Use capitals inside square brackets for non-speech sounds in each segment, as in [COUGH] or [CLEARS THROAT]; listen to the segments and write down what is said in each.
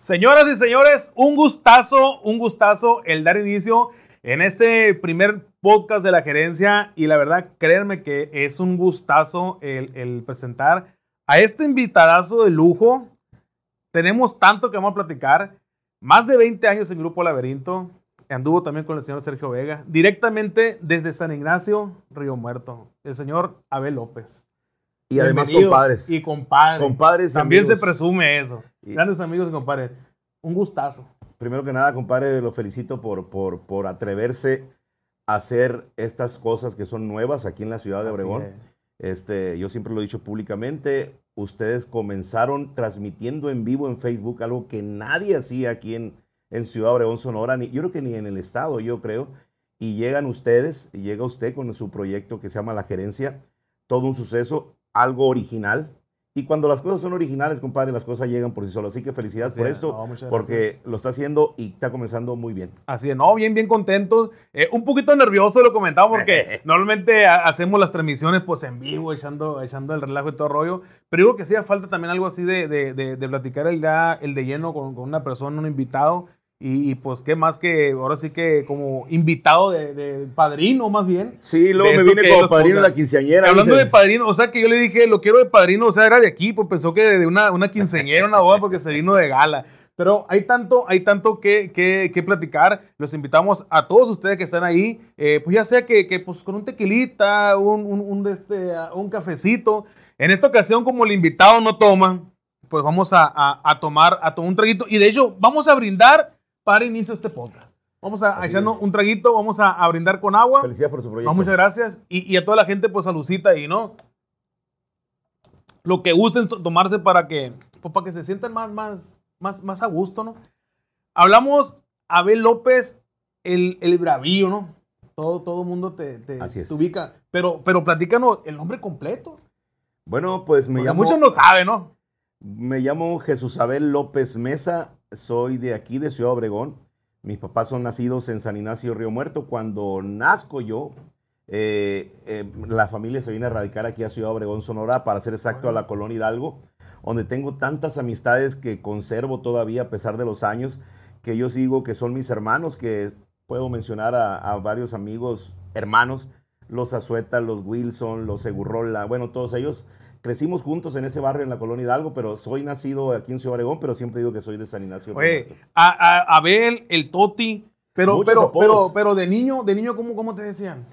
Señoras y señores, un gustazo, un gustazo el dar inicio en este primer podcast de la gerencia y la verdad, créanme que es un gustazo el, presentar a este invitadazo de lujo. Tenemos tanto que vamos a platicar. Más de 20 años en Grupo Laberinto. Anduvo también con el señor Sergio Vega. Directamente desde San Ignacio, Río Muerto. El señor Abel López. Y además compadres. Y compadres. Compadres. También se presume eso. Grandes amigos y compadres. Un gustazo. Primero que nada, compadre, lo felicito por, por, por atreverse a hacer estas cosas que son nuevas aquí en la ciudad de Obregón. Este, yo siempre lo he dicho públicamente, ustedes comenzaron transmitiendo en vivo en Facebook algo que nadie hacía aquí en, en Ciudad Obregón, Sonora, ni, yo creo que ni en el estado, yo creo. Y llegan ustedes, y llega usted con su proyecto que se llama La Gerencia, todo un suceso algo original. Y cuando las cosas son originales, compadre, las cosas llegan por sí solas. Así que felicidades por esto, porque lo está haciendo y está comenzando muy bien. Así es, no, bien, bien contentos. Eh, un poquito nervioso lo comentaba porque [LAUGHS] normalmente hacemos las transmisiones pues en vivo, echando, echando el relajo y todo rollo. Pero digo que sí, falta también algo así de, de, de, platicar el, el de lleno con, con una persona, un invitado. Y, pues qué más que ahora sí que como invitado de, padrino más bien. Sí, luego me vine como padrino de la quinceañera. Hablando de padrino, o sea que yo le dije, lo quiero de padrino, o sea, era de aquí, pues pensó que de una, una quinceañera, una boda, porque se vino de gala. Pero hay tanto, hay tanto que, que, que platicar. Los invitamos a todos ustedes que están ahí, eh, pues ya sea que, que, pues con un tequilita, un, un, un, este, un cafecito. En esta ocasión, como el invitado no toma, pues vamos a, a, a tomar, a tomar un traguito. Y de hecho, vamos a brindar para inicio este podcast. Vamos a, echarnos un traguito, vamos a, brindar con agua. Felicidades por su proyecto. muchas gracias. Y, a toda la gente, pues saludcita y no. Lo que gusten tomarse para que, pues, para que se sientan más, más, más, más a gusto, ¿no? Hablamos Abel López, el, el bravío, ¿no? Todo, todo mundo te, te, ubica. Pero, pero platícanos el nombre completo. Bueno, pues me llamo. Muchos no saben, ¿no? Me llamo Jesús Abel López Mesa soy de aquí, de Ciudad Obregón. Mis papás son nacidos en San Ignacio Río Muerto. Cuando nazco yo, eh, eh, la familia se viene a radicar aquí a Ciudad Obregón, Sonora, para ser exacto, a la colonia Hidalgo, donde tengo tantas amistades que conservo todavía a pesar de los años, que yo sigo que son mis hermanos, que puedo mencionar a, a varios amigos, hermanos, los Azueta, los Wilson, los Segurrola, bueno, todos ellos crecimos juntos en ese barrio en la colonia Hidalgo, pero soy nacido aquí en Ciudad Obregón, pero siempre digo que soy de San Ignacio. Oye, a, Abel, el Toti, pero, pero, pero, pero, de niño, de niño, ¿cómo, ¿cómo te decían?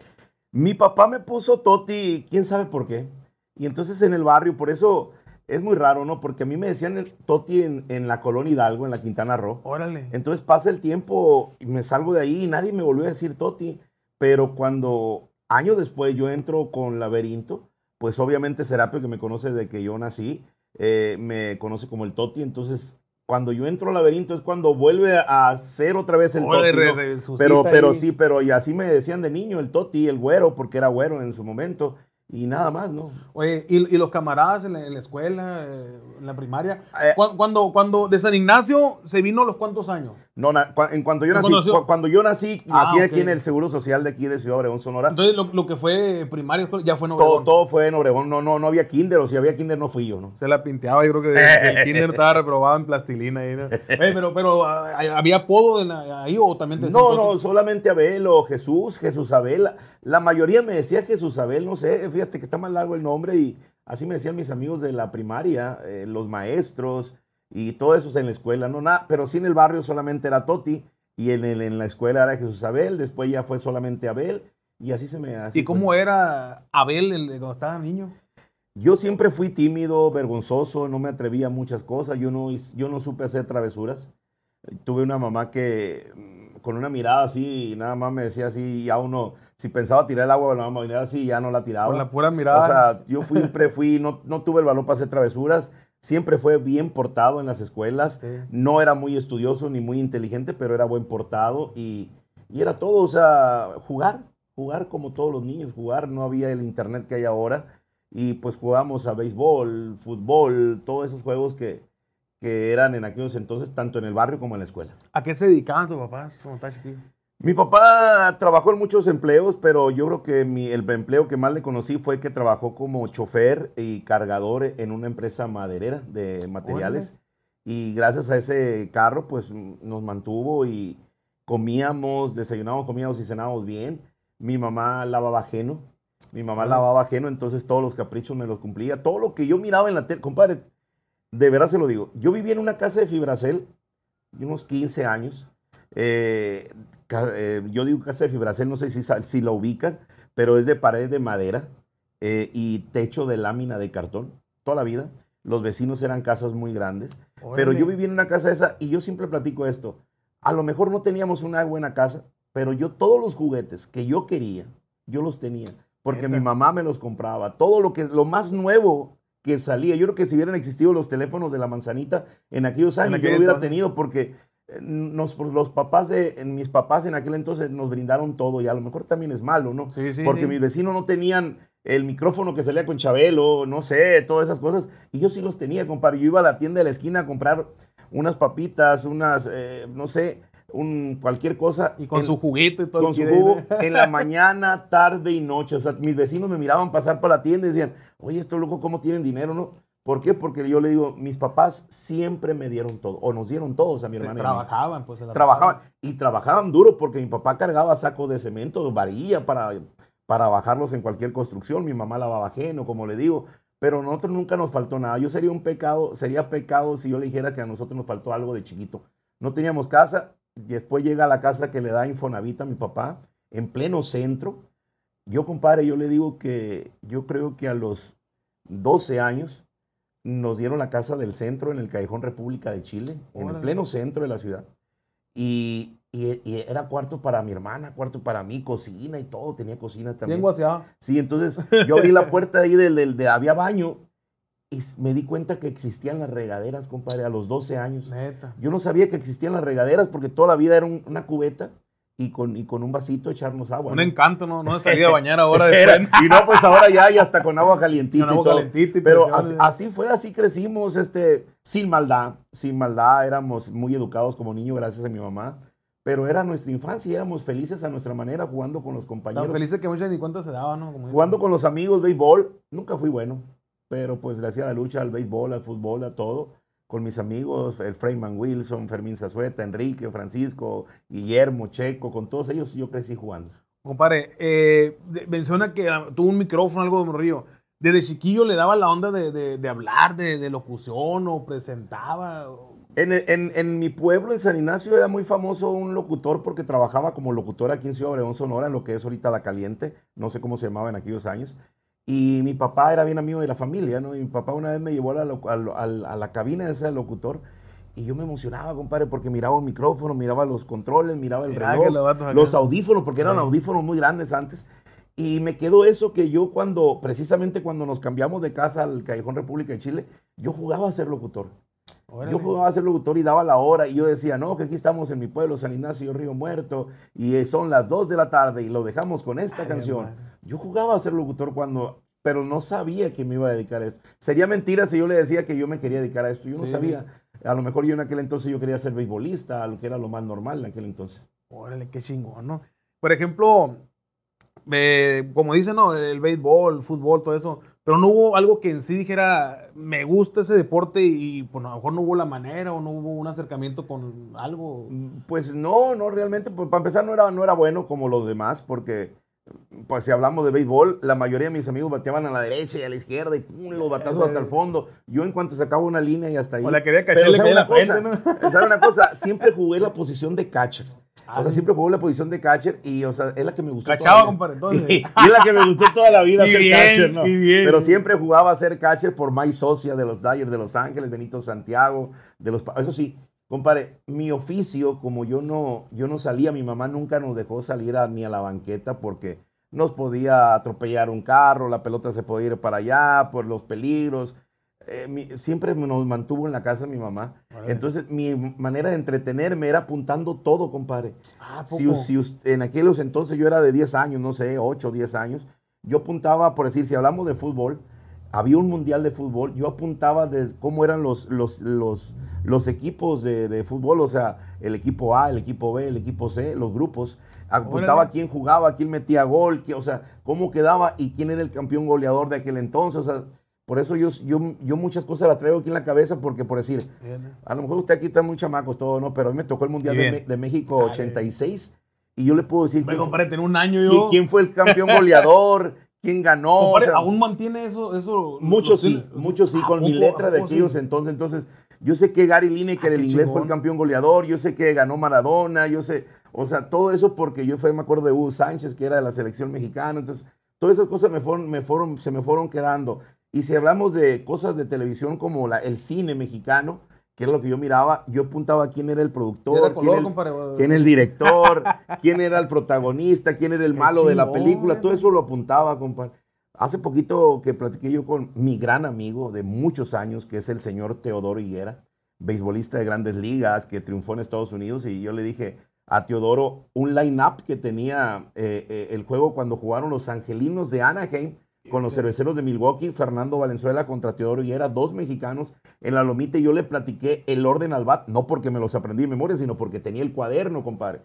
Mi papá me puso Toti, quién sabe por qué. Y entonces en el barrio, por eso es muy raro, ¿no? Porque a mí me decían el Toti en, en, la colonia Hidalgo, en la Quintana Roo. Órale. Entonces pasa el tiempo y me salgo de ahí y nadie me volvió a decir Toti. Pero cuando años después yo entro con Laberinto, pues obviamente Serapio, que me conoce desde que yo nací, eh, me conoce como el Toti, entonces cuando yo entro al laberinto es cuando vuelve a ser otra vez el Toti. Pero, pero sí, pero y así me decían de niño, el Toti, el güero, porque era güero en su momento y nada más, ¿no? Oye, ¿y, y los camaradas en la, escuela, eh, en la primaria? Eh, cuando, cuando de San Ignacio se vino los cuántos años? No, en cuanto yo nací, cuando yo nací, ah, nací aquí en el Seguro Social de aquí de Ciudad Obregón, Sonora. Entonces, lo, lo que fue primaria, ya fue en Obregón. Todo, todo, fue en Obregón, no, no, no había kinder, o si había kinder no fui yo, ¿no? Se la pinteaba, yo creo que el [LAUGHS] kinder estaba reprobado en plastilina. Ahí, ¿no? [LAUGHS] pero, pero, ah, ¿había apodo ahí o también te No, no, solamente Abel o Jesús, Jesús Abel. La mayoría me decía Jesús Abel, no sé, fíjate que está más largo el nombre y así me decían mis amigos de la primaria, eh, los maestros y todo eso en la escuela, no nada, pero sí en el barrio solamente era Toti y en, en la escuela era Jesús Abel, después ya fue solamente Abel y así se me... ¿Y cómo era Abel el, cuando estaba niño? Yo siempre fui tímido, vergonzoso, no me atrevía a muchas cosas, yo no, yo no supe hacer travesuras. Tuve una mamá que mm, con una mirada así, nada más me decía así, ya uno si pensaba tirar el agua, la mamá así, ya no la tiraba. Con la pura mirada. O sea, yo siempre fui, no, no tuve el valor para hacer travesuras. Siempre fue bien portado en las escuelas. No era muy estudioso ni muy inteligente, pero era buen portado y, y era todo, o sea, jugar, jugar como todos los niños, jugar. No había el internet que hay ahora. Y pues jugábamos a béisbol, fútbol, todos esos juegos que, que eran en aquellos entonces, tanto en el barrio como en la escuela. ¿A qué se dedicaban tus papás mi papá trabajó en muchos empleos, pero yo creo que el empleo que más le conocí fue que trabajó como chofer y cargador en una empresa maderera de materiales. Y gracias a ese carro, pues nos mantuvo y comíamos, desayunábamos, comíamos y cenábamos bien. Mi mamá lavaba ajeno. Mi mamá lavaba ajeno, entonces todos los caprichos me los cumplía. Todo lo que yo miraba en la tele, compadre, de verdad se lo digo. Yo vivía en una casa de fibracel, unos 15 años. Eh, eh, yo digo casa de fibracel, no sé si, si la ubican, pero es de pared de madera eh, y techo de lámina de cartón, toda la vida. Los vecinos eran casas muy grandes, pero yo vivía en una casa esa y yo siempre platico esto. A lo mejor no teníamos una buena casa, pero yo todos los juguetes que yo quería, yo los tenía, porque mi mamá me los compraba. Todo lo que lo más nuevo que salía, yo creo que si hubieran existido los teléfonos de la manzanita en aquellos años, yo lo hubiera tenido porque nos, los papás de, mis papás en aquel entonces nos brindaron todo y a lo mejor también es malo, ¿no? Sí, sí, Porque mis vecinos no tenían el micrófono que salía con Chabelo, no sé, todas esas cosas. Y yo sí los tenía, compadre. Yo iba a la tienda de la esquina a comprar unas papitas, unas, eh, no sé, un, cualquier cosa. Y con su juguito y todo. Con su jugo en la [LAUGHS] mañana, tarde y noche. O sea, mis vecinos me miraban pasar por la tienda y decían, oye, esto loco, ¿cómo tienen dinero, no? ¿Por qué? Porque yo le digo, mis papás siempre me dieron todo, o nos dieron todos a mi hermana. Trabajaban, pues. Trabajaban, y trabajaban duro porque mi papá cargaba sacos de cemento, varilla para, para bajarlos en cualquier construcción. Mi mamá lavaba ajeno, como le digo. Pero a nosotros nunca nos faltó nada. Yo sería un pecado, sería pecado si yo le dijera que a nosotros nos faltó algo de chiquito. No teníamos casa, y después llega la casa que le da Infonavita a mi papá, en pleno centro. Yo, compadre, yo le digo que yo creo que a los 12 años nos dieron la casa del centro en el Callejón República de Chile, en el pleno centro de la ciudad. Y, era cuarto para mi hermana, cuarto para mí, cocina y todo, tenía cocina también. Bien guaseado. Sí, entonces yo abrí la puerta ahí del, de, había baño y me di cuenta que existían las regaderas, compadre, a los 12 años. Neta. Yo no sabía que existían las regaderas porque toda la vida era una cubeta y con, y con un vasito echarnos agua. Un encanto, ¿no? No [LAUGHS] salía a bañar ahora [LAUGHS] después. y no, pues ahora ya, y hasta con agua calientita y todo. Pero así, fue, así crecimos, este, sin maldad, sin maldad. Éramos muy educados como niños, gracias a mi mamá. Pero era nuestra infancia y éramos felices a nuestra manera jugando con los compañeros. Tan felices que muchas ni cuenta se daban, ¿no? jugando con los amigos, béisbol. Nunca fui bueno, pero pues le hacía la lucha al béisbol, al fútbol, a todo con mis amigos, el Freeman Wilson, Fermín Zazueta, Enrique, Francisco, Guillermo, Checo, con todos ellos yo crecí jugando. Compadre, eh, menciona que tuvo un micrófono, algo de morrillo. ¿Desde chiquillo le daba la onda de, hablar, de, locución o presentaba? En, en, mi pueblo, en San Ignacio, era muy famoso un locutor porque trabajaba como locutor aquí en Ciudad Obregón, Sonora, en lo que es ahorita La Caliente. No sé cómo se llamaba en aquellos años. Y mi papá era bien amigo de la familia, ¿no? Y mi papá una vez me llevó a la, a la cabina de ese locutor y yo me emocionaba, compadre, porque miraba el micrófono, miraba los controles, miraba el reloj, los audífonos, porque eran audífonos muy grandes antes. Y me quedó eso que yo cuando, precisamente cuando nos cambiamos de casa al Callejón República de Chile, yo jugaba a ser locutor. Yo jugaba a ser locutor y daba la hora y yo decía, no, que aquí estamos en mi pueblo, San Ignacio Río Muerto, y son las 2 de la tarde y lo dejamos con esta canción. Yo jugaba a ser locutor cuando, pero no sabía que me iba a dedicar a esto. Sería mentira si yo le decía que yo me quería dedicar a esto. Yo no sabía. A lo mejor yo en aquel entonces yo quería ser beisbolista, lo que era lo más normal en aquel entonces. Órale, qué chingón, ¿no? Por ejemplo, eh, como dicen, ¿no? El béisbol, el fútbol, todo eso. Pero no hubo algo que en sí dijera, me gusta ese deporte y pues a lo mejor no hubo la manera o no hubo un acercamiento con algo. Pues no, no realmente. Pues para empezar no era, no era bueno como los demás porque pues si hablamos de béisbol, la mayoría de mis amigos bateaban a la derecha y a la izquierda y pum, los batazos hasta el fondo. Yo en cuanto sacaba una línea y hasta ahí. O la quería cachar, le la cosa, [LAUGHS] una cosa? Siempre jugué la posición de catcher. O sea, siempre jugué la posición de catcher y, o sea, es la que me gustó. Cachaba, compadre, entonces. [LAUGHS] Y, es la que me gustó toda la vida ser catcher, ¿no? Pero siempre jugaba a ser catcher por Mike Socia de los Dyers de Los Ángeles, Benito Santiago, de los... Eso sí, Compadre, mi oficio, como yo no, yo no salía, mi mamá nunca nos dejó salir ni a la banqueta porque nos podía atropellar un carro, la pelota se podía ir para allá por los peligros. Eh, siempre nos mantuvo en la casa mi mamá. Entonces, mi manera de entretenerme era apuntando todo, compadre. Ah, si, si, en aquellos entonces yo era de 10 años, no sé, 8 o 10 años, yo apuntaba, por decir, si hablamos de fútbol, había un mundial de fútbol, yo apuntaba de cómo eran los, los, los, los equipos de, de, fútbol, o sea, el equipo A, el equipo B, el equipo C, los grupos, apuntaba quién jugaba, quién metía gol, o sea, cómo quedaba y quién era el campeón goleador de aquel entonces, o sea, Por eso yo, yo, yo muchas cosas las traigo aquí en la cabeza, porque por decir, a lo mejor usted aquí está muy chamacos, todo, ¿no? Pero a mí me tocó el Mundial de, de, México 86 y yo le puedo decir... Me compadre, tener un año yo... ¿Quién fue el campeón goleador? [LAUGHS] ¿Quién ganó? ¿Aún mantiene eso? eso muchos sí, muchos sí, con mi letra de aquellos entonces. Entonces, yo sé que Gary Lineker, ah, el inglés, fue el campeón goleador, yo sé que ganó Maradona, yo sé, o sea, todo eso porque yo fue, me acuerdo de Hugo Sánchez, que era de la selección mexicana, entonces, todas esas cosas me fueron, me fueron, se me fueron quedando. Y si hablamos de cosas de televisión como la, el cine mexicano, que era lo que yo miraba, yo apuntaba quién era el productor, quién, el, quién, el, director, [LAUGHS] quién era el protagonista, quién era el malo de la película, todo eso lo apuntaba, compadre. Hace poquito que platiqué yo con mi gran amigo de muchos años, que es el señor Teodoro Higuera, beisbolista de grandes ligas, que triunfó en Estados Unidos, y yo le dije a Teodoro un line-up que tenía eh, eh, el juego cuando jugaron los Angelinos de Anaheim con los cerveceros de Milwaukee, Fernando Valenzuela contra Teodoro Higuera, dos mexicanos en la lomita y yo le platiqué el orden al bat, no porque me los aprendí de memoria, sino porque tenía el cuaderno, compadre.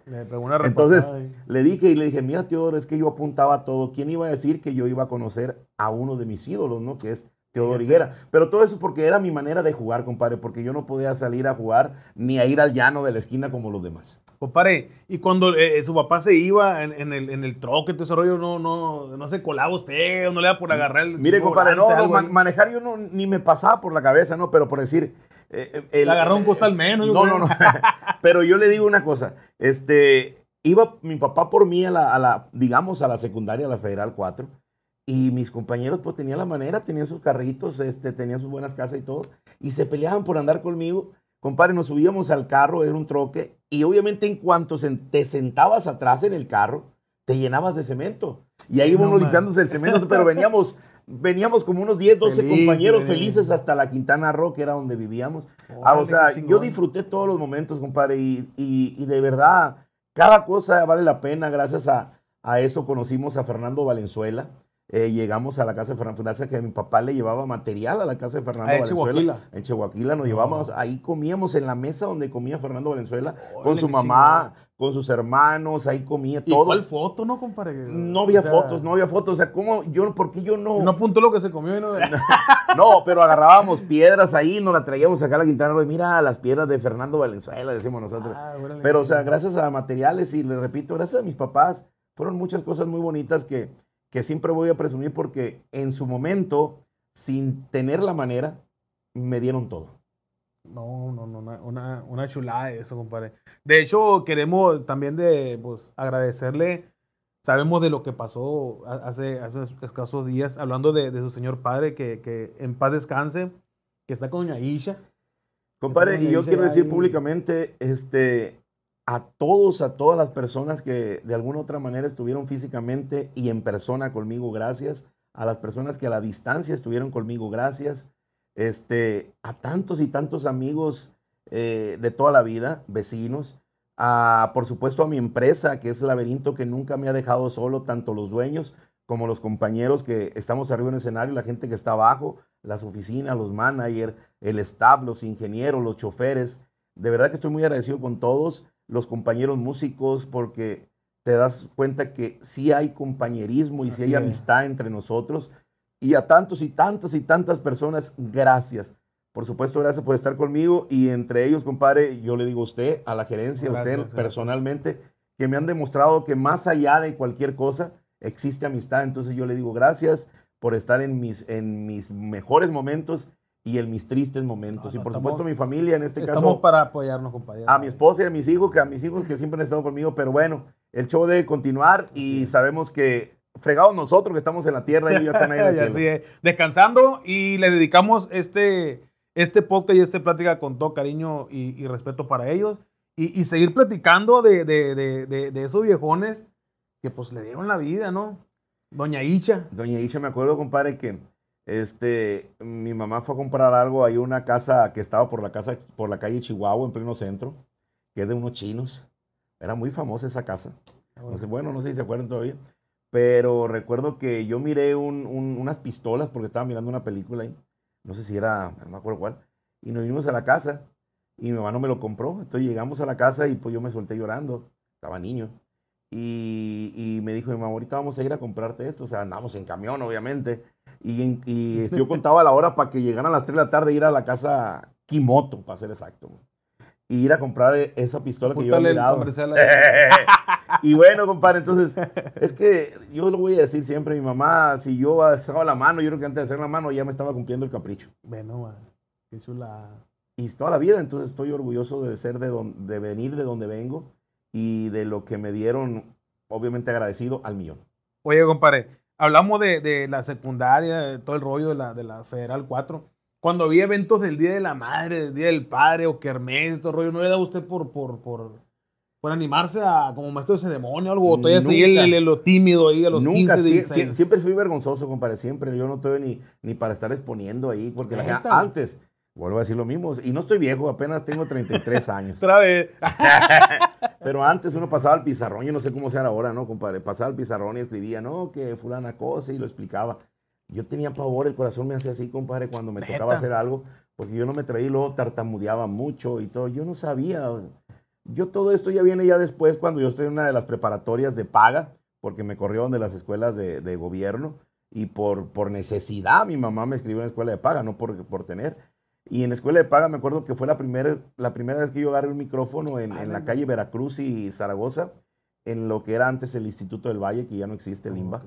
Entonces le dije y le dije, mira Teodoro, es que yo apuntaba todo, ¿quién iba a decir que yo iba a conocer a uno de mis ídolos, ¿no? Que es Teodoro Higuera. Pero todo eso porque era mi manera de jugar, compadre, porque yo no podía salir a jugar ni a ir al llano de la esquina como los demás. Compadre, y cuando eh, su papá se iba en, el, en el troque, todo ese rollo, no, no, no se colaba usted, no le da por agarrar el. Mire, compadre, no, manejar yo no, ni me pasaba por la cabeza, ¿no? Pero por decir. Eh, eh, el, le agarró un costal menos. No, no, no. [LAUGHS] Pero yo le digo una cosa. Este, iba mi papá por mí a la, a la, digamos, a la secundaria, a la Federal 4 y mis compañeros pues tenían la manera, tenían sus carritos, este, tenían sus buenas casas y todo. Y se peleaban por andar conmigo. Compadre, nos subíamos al carro, era un troque. Y obviamente en cuanto te sentabas atrás en el carro, te llenabas de cemento. Y ahí íbamos limpiándose el cemento, pero veníamos, veníamos como unos 10, 12 compañeros felices hasta la Quintana Roo, que era donde vivíamos. ah, o sea, yo disfruté todos los momentos, compadre, y, y, de verdad, cada cosa vale la pena. Gracias a, a eso conocimos a Fernando Valenzuela. Eh, llegamos a la casa de Fernando, gracias que mi papá le llevaba material a la casa de Fernando ah, Valenzuela. En Chihuahua nos llevábamos, ahí comíamos en la mesa donde comía Fernando Valenzuela, con su mamá, con sus hermanos, ahí comía todo. ¿Y cuál foto, no, compadre? No había fotos, no había fotos, o sea, ¿cómo, yo, por qué yo no? No apuntó lo que se comió y no... [LAUGHS] no, pero agarrábamos piedras ahí, nos la traíamos acá a la Quintana, y mira las piedras de Fernando Valenzuela, decimos nosotros. Ah, pero, o sea, gracias a materiales y le repito, gracias a mis papás, fueron muchas cosas muy bonitas que que siempre voy a presumir porque en su momento, sin tener la manera, me dieron todo. No, no, no, una, una chulada eso, compadre. De hecho, queremos también de, pues, agradecerle, sabemos de lo que pasó hace, hace escasos días, hablando de, de su señor padre, que, que, en paz descanse, que está con doña Isha. Compadre, y yo quiero decir públicamente, este, a todos, a todas las personas que de alguna otra manera estuvieron físicamente y en persona conmigo, gracias. A las personas que a la distancia estuvieron conmigo, gracias. Este, a tantos y tantos amigos eh, de toda la vida, vecinos. A, por supuesto, a mi empresa, que es Laberinto, que nunca me ha dejado solo, tanto los dueños como los compañeros que estamos arriba en el escenario, la gente que está abajo, las oficinas, los managers, el staff, los ingenieros, los choferes. De verdad que estoy muy agradecido con todos los compañeros músicos, porque te das cuenta que sí hay compañerismo y sí hay amistad entre nosotros. Y a tantos y tantas y tantas personas, gracias. Por supuesto, gracias por estar conmigo. Y entre ellos, compadre, yo le digo a usted, a la gerencia, a usted personalmente, que me han demostrado que más allá de cualquier cosa existe amistad. Entonces yo le digo gracias por estar en mis, en mis mejores momentos y en mis tristes momentos. y por supuesto mi familia en este caso. Estamos para apoyarnos, compañeros. A mi esposa y a mis hijos, que a mis hijos que siempre han estado conmigo, pero bueno, el show debe continuar y sabemos que fregados nosotros que estamos en la tierra y ya están ahí [LAUGHS] Así es. Descansando y le dedicamos este, este podcast y esta plática con todo cariño y, respeto para ellos y, y seguir platicando de, de, de, de, esos viejones que pues le dieron la vida, ¿no? Doña Icha. Doña Icha, me acuerdo, compadre, que este, mi mamá fue a comprar algo, hay una casa que estaba por la casa, por la calle Chihuahua, en pleno centro, que es de unos chinos. Era muy famosa esa casa. No sé, bueno, no sé si se acuerdan todavía. Pero recuerdo que yo miré unas pistolas porque estaba mirando una película ahí. No sé si era, no me acuerdo cuál. Y nos vinimos a la casa y mi mamá no me lo compró. Entonces llegamos a la casa y pues yo me solté llorando. Estaba niño. Y, y me dijo mi mamá, ahorita vamos a ir a comprarte esto. O sea, andamos en camión, obviamente. Y, y [LAUGHS] yo contaba la hora para que llegaran a las 3 de la tarde ir a la casa Kimoto, para ser exacto. Y ir a comprar e- esa pistola que yo Púntale había mirado. y bueno, compadre, entonces, es que yo lo voy a decir siempre, mi mamá, si yo alzaba la mano, yo creo que antes de hacer la mano ya me estaba cumpliendo el capricho. Bueno, man, qué chula. Y toda la vida, entonces estoy orgulloso de ser de, don- de venir de donde vengo y de lo que me dieron, obviamente agradecido al millón. Oye, compadre, hablamos de, de la secundaria, de todo el rollo de la, de la Federal 4. Cuando había eventos del Día de la Madre, del Día del Padre o Kermés, todo el rollo, ¿no le da usted por, por, por, por animarse a como maestro de ceremonia o algo? ¿O todavía seguía el- Nunca. el- lo tímido ahí a los Nunca, 15, sí- 16? sí- siempre fui vergonzoso, compadre, siempre. Yo no estoy ni, ni para estar exponiendo ahí, porque la gente, antes, vuelvo a decir lo mismo, y no estoy viejo, apenas tengo 33 años. [LAUGHS] Otra vez. [LAUGHS] Pero antes uno pasaba al pizarrón, yo no sé cómo sea ahora, ¿no, compadre? Pasaba al pizarrón y escribía, no, que fulana cosa, y lo explicaba. Yo tenía pavor, el corazón me hacía así, compadre, cuando me ¿Neta? tocaba hacer algo, porque yo no me traía y luego tartamudeaba mucho y todo. Yo no sabía. Yo todo esto ya viene ya después, cuando yo estoy en una de las preparatorias de paga, porque me corrieron de las escuelas de, de gobierno, y por, por necesidad mi mamá me escribió en la escuela de paga, no por, por tener. Y en la escuela de paga me acuerdo que fue la primera, la primera vez que yo agarré un micrófono en, en la calle Veracruz y Zaragoza, en lo que era antes el Instituto del Valle, que ya no existe, el IMBA. Ok.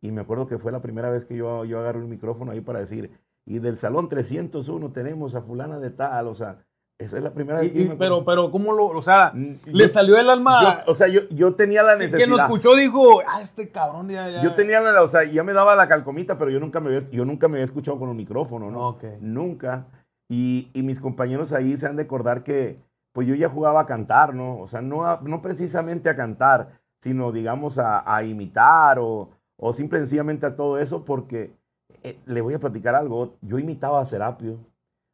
Y me acuerdo que fue la primera vez que yo, yo agarré un micrófono ahí para decir, y del salón 301 tenemos a fulana de tal, o sea, esa es la primera vez Y- que y- pero, pero, ¿cómo lo, o sea, Mm, le salió el alma? yo- o sea, yo, yo tenía la necesidad. que lo escuchó dijo, ah, este cabrón ya, ya. Yo tenía la, o sea, ya me daba la calcomita, pero yo nunca me había, yo nunca me había escuchado con un micrófono, ¿no? Ok. Nunca. Y, y mis compañeros ahí se han de acordar que, pues yo ya jugaba a cantar, ¿no? O sea, no, a- no precisamente a cantar, sino, digamos, a, a imitar o, o simple y sencillamente a todo eso, porque eh, le voy a platicar algo. Yo imitaba a Serapio.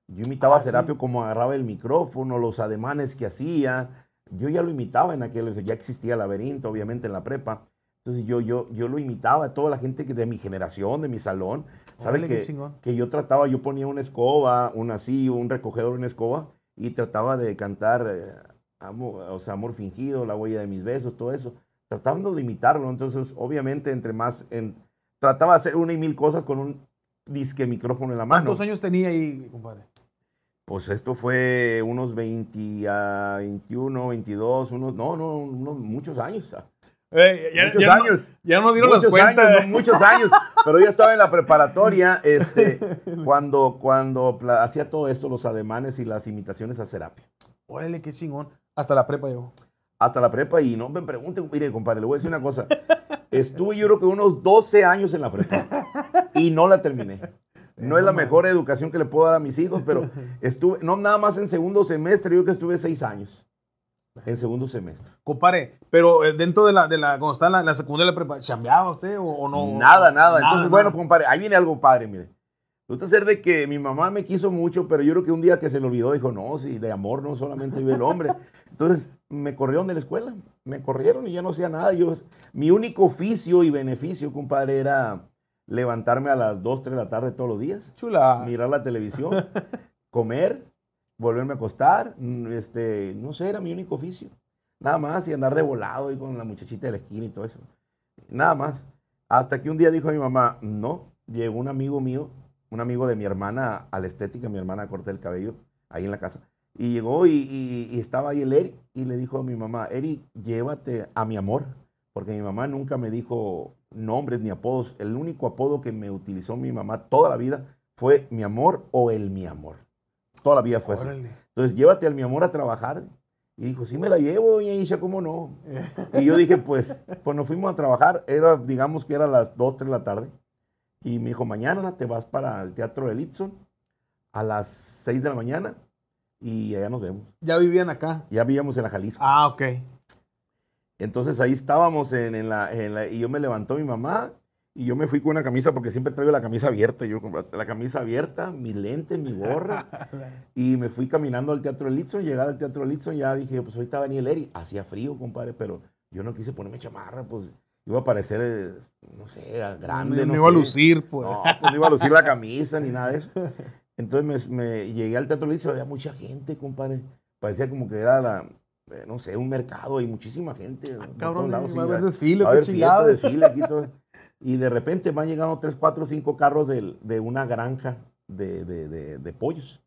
Yo imitaba Ah, a Serapio como agarraba el micrófono, los ademanes que hacía. Yo ya lo imitaba en aquel, ya existía laberinto, obviamente, en la prepa. Entonces yo, yo, yo lo imitaba a toda la gente de mi generación, de mi salón. ¿Sabe que, que yo trataba, yo ponía una escoba, un así, un recogedor, una escoba, y trataba de cantar, eh, amor, o sea, amor fingido, la huella de mis besos, todo eso, tratando de imitarlo. Entonces, obviamente, entre más, en, trataba de hacer una y mil cosas con un disque micrófono en la mano. ¿Cuántos años tenía ahí, compadre? Pues esto fue unos 20 a 21, 22, unos, no, no, unos muchos años. ah, Eh, ya, muchos ya no- años. ya nos dieron las cuentas. años, no, muchos años, pero yo estaba en la preparatoria este, [LAUGHS] cuando, cuando hacía todo esto, los ademanes y las imitaciones a Serapio. Órale, qué chingón. Hasta la prepa llegó. Hasta la prepa y no me pregunten, mire, compadre, le voy a decir una cosa. Estuve yo creo que unos 12 años en la prepa y no la terminé. No es la mejor educación que le puedo dar a mis hijos, pero estuve, no nada más en segundo semestre, yo creo que estuve seis años en segundo semestre. Compadre, pero eh, dentro de la, de la, cuando estaba en la, la secundaria la prepa, ¿chambeaba usted o, o no? Nada, nada. Entonces, bueno, nada. compadre, ahí viene algo padre, mire. Resulta ser de que mi mamá me quiso mucho, pero yo creo que un día que se le olvidó, dijo, no, si de amor no solamente vive el hombre. [LAUGHS] Entonces, me corrieron de la escuela, me corrieron y ya no hacía nada. Yo, mi único oficio y beneficio, compadre, era levantarme a las 2, 3 de la tarde todos los días, Chula. mirar la televisión, [LAUGHS] comer, volverme a acostar, mm, este, no sé, era mi único oficio. Nada más, y andar de volado ahí con la muchachita de la esquina y todo eso. Nada más. Hasta que un día dijo mi mamá, no, llegó un amigo mío, un amigo de mi hermana a la estética, mi hermana corta el cabello, ahí en la casa. Y llegó y, y- y estaba ahí el Eri y le dijo a mi mamá, Eri, llévate a mi amor, porque mi mamá nunca me dijo nombres ni apodos. El único apodo que me utilizó mi mamá toda la vida fue mi amor o el mi amor. Toda la vida fue así. Órale. Entonces, llévate al mi amor a trabajar. Y dijo, sí me la llevo, doña Isha, ¿cómo no? [LAUGHS] Y yo dije, pues, pues nos fuimos a trabajar. Era, digamos que era las 2, 3 de la tarde. Y me dijo, mañana te vas para el Teatro de Litson a las 6 de la mañana y allá nos vemos. Ya vivían acá. Ya vivíamos en la Jalisco. Ah, ok. Entonces ahí estábamos en, en la, en la- y yo me levantó mi mamá y yo me fui con una camisa porque siempre traigo la camisa abierta. Yo la camisa abierta, mi lente, mi gorra. [LAUGHS] y me fui caminando al Teatro Litson. Llegar al Teatro Litson ya dije, pues ahorita va a venir el Eri. Hacía frío, compadre, pero yo no quise ponerme chamarra, pues iba a parecer, eh, no sé, grande. no iba a lucir, pues. No, pues no iba a lucir la [LAUGHS] camisa ni nada de eso. Entonces me, me llegué al Teatro Litson, había mucha gente, compadre. Parecía como que era la, eh, no sé, un mercado, hay muchísima gente. Ah, cabrón, lados, va a haber desfile, a haber fiesta, desfile aquí, todo. Y de repente van llegando tres, cuatro, cinco carros del- de, una granja de, de- de- de pollos.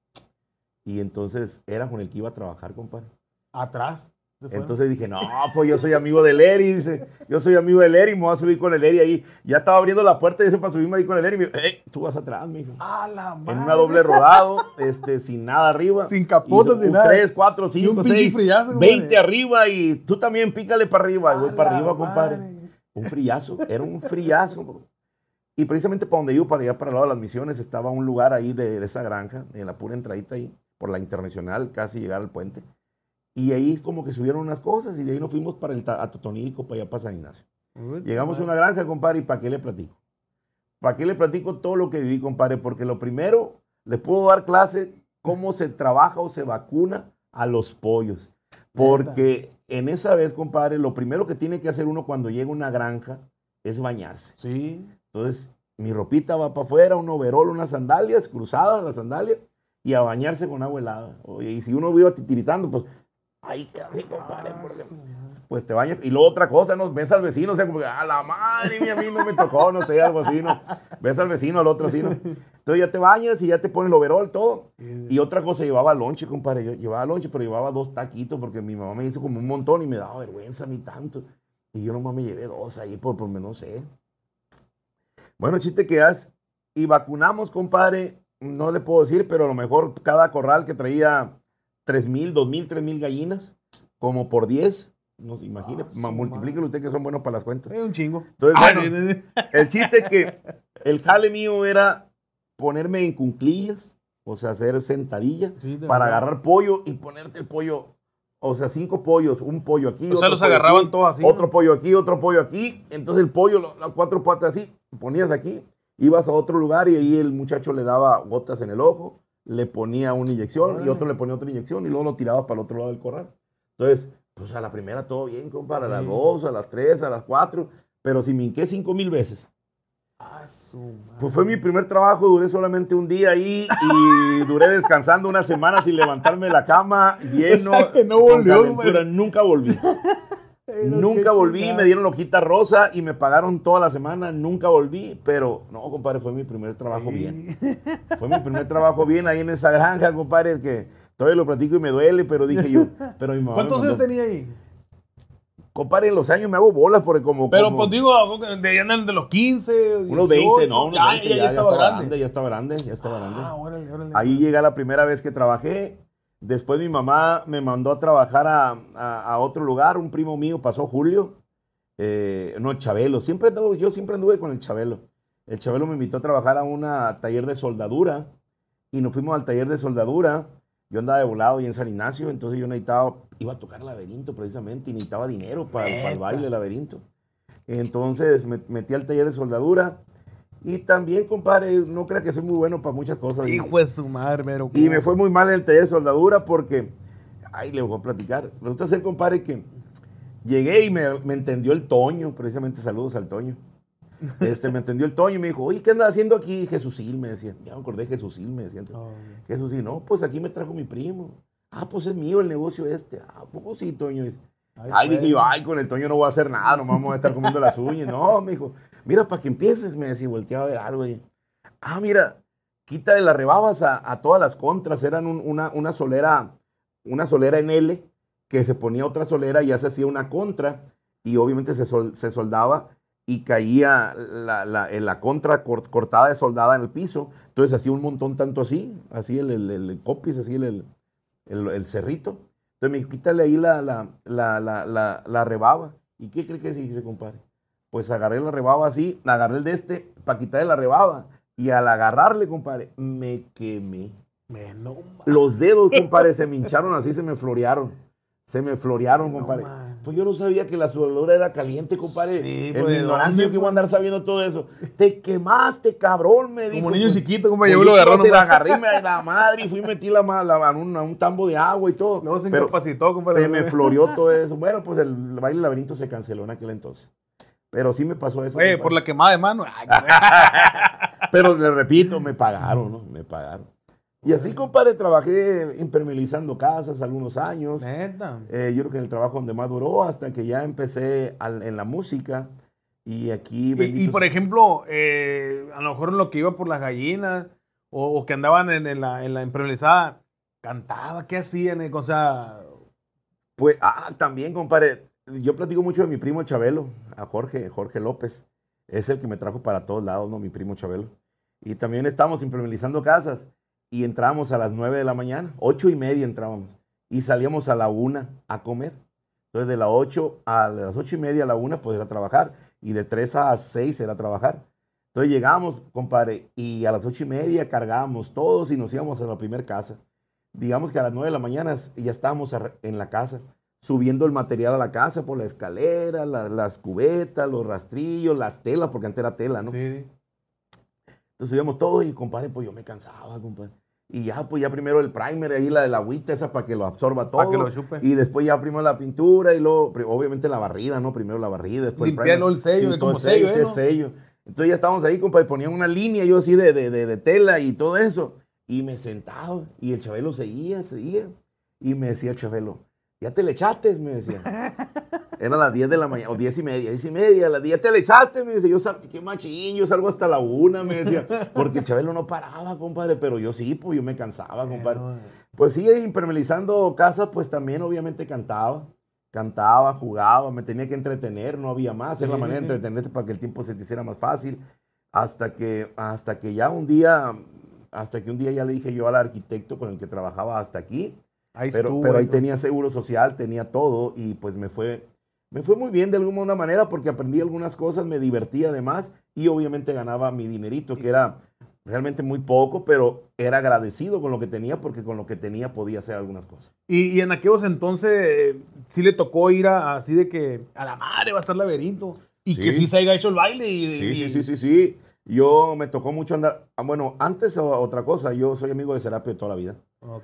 Y entonces era con el que iba a trabajar, compadre. Atrás. Entonces dije, no, pues yo soy amigo del Eri, dice, yo soy amigo del Eri, me voy a subir con el Eri ahí. Ya estaba abriendo la puerta y dice para subirme ahí con el Eri. Y me dijo, "Ey, tú vas atrás, mijo. ¡A la madre! En una doble rodado, este, sin nada arriba. Sin capota, Y sin nada. Tres, cuatro, cinco, seis. 20 arriba y tú también pícale para arriba. Y voy ¡A para arriba, compadre. Un friazo, era un friazo. bro. Y precisamente para donde iba, para allá, para el lado de las misiones, estaba un lugar ahí de, de esa granja, en la pura entradita ahí, por la internacional, casi llegar al puente. Y ahí como que subieron unas cosas y de ahí nos fuimos para el a para allá, para San Ignacio. Llegamos a una granja, compadre, y ¿para qué le platico? ¿Para qué le platico todo lo que viví, compadre? Porque lo primero, les puedo dar clase cómo se trabaja o se vacuna a los pollos. Porque en esa vez, compadre, lo primero que tiene que hacer uno cuando llega a una granja es bañarse. Sí. Entonces, mi ropita va para afuera, un overol, unas sandalias, cruzadas las sandalias, y a bañarse con agua helada. Oye, y si uno vive titiritando, pues, ahí queda así, compadre, Ah, porque pues te bañas. Y luego otra cosa, ¿no? Ves al vecino, o sea, como que, a la madre, mía, a mí no me tocó, no sé, algo así, ¿no? Ves al vecino, al otro así, ¿no? Entonces ya te bañas y ya te pones el overol, todo. Y otra cosa, llevaba lonche, compadre. Yo llevaba lonche, pero llevaba dos taquitos porque mi mamá me hizo como un montón y me daba vergüenza a mí tanto. Y yo nomás me llevé dos ahí, por, por no sé. Bueno, chiste que das. Y vacunamos, compadre. No le puedo decir, pero a lo mejor cada corral que traía 3 mil, 2 mil, 3 mil gallinas, como por 10. No se imagine, Ah, multiplíquelo usted que son buenos para las cuentas. Es un chingo. Entonces, Ah, bueno, no, [LAUGHS] el chiste es que el jale mío era ponerme en cunclillas, o sea, hacer sentadilla Sí, de para verdad. agarrar pollo y ponerte el pollo, o sea, cinco pollos, un pollo aquí, O sea, otro los pollo agarraban aquí, todos así. otro pollo aquí, otro pollo aquí, entonces el pollo, lo- las cuatro patas así, ponías aquí, ibas a otro lugar y ahí el muchacho le daba gotas en el ojo, le ponía una inyección y otro le ponía otra inyección y luego lo tiraba para el otro lado del corral. Entonces, pues a la primera todo bien, compadre, a las Sí. dos, a las tres, a las cuatro, pero si me hinqué cinco mil veces. Ah, su madre. Pues fue mi primer trabajo, duré solamente un día ahí y [LAUGHS] duré descansando una semana sin levantarme de la cama, lleno. sea, que no volvió. Nunca volví. [LAUGHS] Pero nunca volví, chingada. me dieron hojita rosa y me pagaron toda la semana, nunca volví, pero no, compadre, fue mi primer trabajo bien. [LAUGHS] Fue mi primer trabajo bien ahí en esa granja, compadre, que todavía lo platico y me duele, pero dije yo, [LAUGHS] pero mi mamá ¿Cuántos años tenía ahí? Compadre, en los años me hago bolas porque como... Pero como- pues digo, de, andan de los 15, Unos 18, 20, no, unos ya, 20, ya, ya estaba grande. Ya estaba grande, ya estaba grande. Ah, órale, órale. Ahí llega la primera vez que trabajé. Después mi mamá me mandó a trabajar a, a- a otro lugar. Un primo mío pasó Julio. Eh, no, Chabelo. Siempre anduve- yo siempre anduve con el Chabelo. El Chabelo me invitó a trabajar a un taller de soldadura. Y nos fuimos al taller de soldadura. Yo andaba de volado y en San Ignacio. Entonces yo necesitaba, iba a tocar laberinto precisamente. Y necesitaba dinero para, para el baile laberinto. Entonces me metí al taller de soldadura. Y también, compadre, no crea que soy muy bueno para muchas cosas. Hijo de su madre, pero. Y me fue muy mal en el taller de soldadura porque, ay, le voy a platicar. Resulta ser, compadre, que llegué y me, me entendió el Toño, precisamente saludos al Toño. Este, me entendió el Toño y me dijo, oye, ¿qué andas haciendo aquí? Jesusil, me decía. Ya me acordé, Jesusil, me decía. Oh, Jesusil, no, pues aquí me trajo mi primo. Ah, pues es mío el negocio este. Ah, pues sí, Toño. ay, Ay, dije yo, ay, con el Toño no voy a hacer nada, nomás vamos a estar comiendo las uñas. No, me dijo, mira, para que empieces, me decía, volteaba a ver algo. Y, ah, mira, quítale las rebabas a, a todas las contras. Eran un- una, una solera, una solera en L, que se ponía otra solera y ya se hacía una contra. Y obviamente se, sol- se soldaba y caía la, la, en la contra cort- cortada de soldada en el piso. Entonces hacía un montón tanto así, así el, el, el copis, así el, el, el- cerrito. Entonces me dijo, quítale ahí la, la, la, la, la, la rebaba. ¿Y qué cree que hice, compadre? Pues agarré la rebaba así, agarré el de este para quitarle la rebaba. Y al agarrarle, compadre, me quemé. Me no, Los dedos, [LAUGHS] compadre, se me hincharon así, se me florearon. Se me florearon, compadre. man. Pues yo no sabía que la soldadura era caliente, compadre. Sí, en pues, mi ¿de ignorancia que iba a andar sabiendo todo eso. Te quemaste, cabrón, me dijo. Como niño pues. chiquito, como Pues yo lo yo agarró. se la agarré me- a la madre y fui y metí la, ma- la- a, un, un tambo de agua y todo. Luego se Pero incapacitó, compadre. se me floreó [LAUGHS] todo eso. Bueno, pues el baile laberinto se canceló en aquel entonces. Pero sí me pasó eso. Oye, compadre. por la quemada de mano. Ay, [LAUGHS] Pero le repito, me pagaron, ¿no? Me pagaron. Y así, compadre, trabajé impermeabilizando casas algunos años. Neta. Eh, yo creo que en el trabajo donde más duró hasta que ya empecé al- en la música. Y aquí, Y, y, por ejemplo, eh, a lo mejor lo que iba por las gallinas o, o que andaban en, en la, en la improvisada, cantaba, ¿qué hacían? Eh, O sea, Pues, ah, también, compadre. Yo platico mucho de mi primo Chabelo, a Jorge, Jorge López. Es el que me trajo para todos lados, ¿no? Mi primo Chabelo. Y también estábamos implementando casas. Y entrábamos a las 9 de la mañana, ocho y media entrábamos. Y salíamos a la una a comer. Entonces, de las 8 a las ocho y media a la una, pues era trabajar. Y de 3 a 6 era trabajar. Entonces llegamos, compadre, y a las ocho y media cargábamos todos y nos íbamos a la primera casa. Digamos que a las 9 de la mañana ya estábamos en la casa, subiendo el material a la casa por la escalera, la- las cubetas, los rastrillos, las telas, porque antes era tela, ¿no? sí. Entonces subíamos todo y, compadre, pues yo me cansaba, compadre. Y ya, pues ya primero el primer, ahí la de la agüita esa para que lo absorba todo. Para que lo chupe. Y después ya primero la pintura y luego, obviamente la barrida, ¿no? Primero la barrida, después Limpiarlo, primer. el sello, todo como el sello, sí, ¿eh, no? sello. Entonces ya estábamos ahí, compadre, ponían una línea yo así de, de, de, de tela y todo eso. Y me sentaba y el Chabelo seguía, seguía. Y me decía el Chabelo, ya te le echaste, me decía. [LAUGHS] Era las 10 de la mañana, o 10 y media, 10 y media, a las 10 te le echaste, me dice, yo sal, qué machín, yo salgo hasta la una, me decía, [LAUGHS] porque el Chabelo no paraba, compadre, pero yo sí, pues yo me cansaba, compadre. Pues sí, impermeabilizando casas, pues también obviamente cantaba, cantaba, jugaba, me tenía que entretener, no había más, era la Sí, manera de entretenerte para que el tiempo se te hiciera más fácil, hasta que, hasta que ya un día, hasta que un día ya le dije yo al arquitecto con el que trabajaba hasta aquí, Ahí pero, estuvo. pero ahí ¿no? tenía seguro social, tenía todo y pues me fue, me fue muy bien de alguna manera porque aprendí algunas cosas, me divertí además y obviamente ganaba mi dinerito, que era realmente muy poco, pero era agradecido con lo que tenía porque con lo que tenía podía hacer algunas cosas. Y, y en aquellos entonces eh, sí le tocó ir a, así de que a la madre va a estar laberinto. Y que Sí. se haya hecho el baile. Y, Sí, y- sí, sí, sí, sí. Yo me tocó mucho andar, ah, bueno, antes otra cosa, yo soy amigo de Serapio de toda la vida.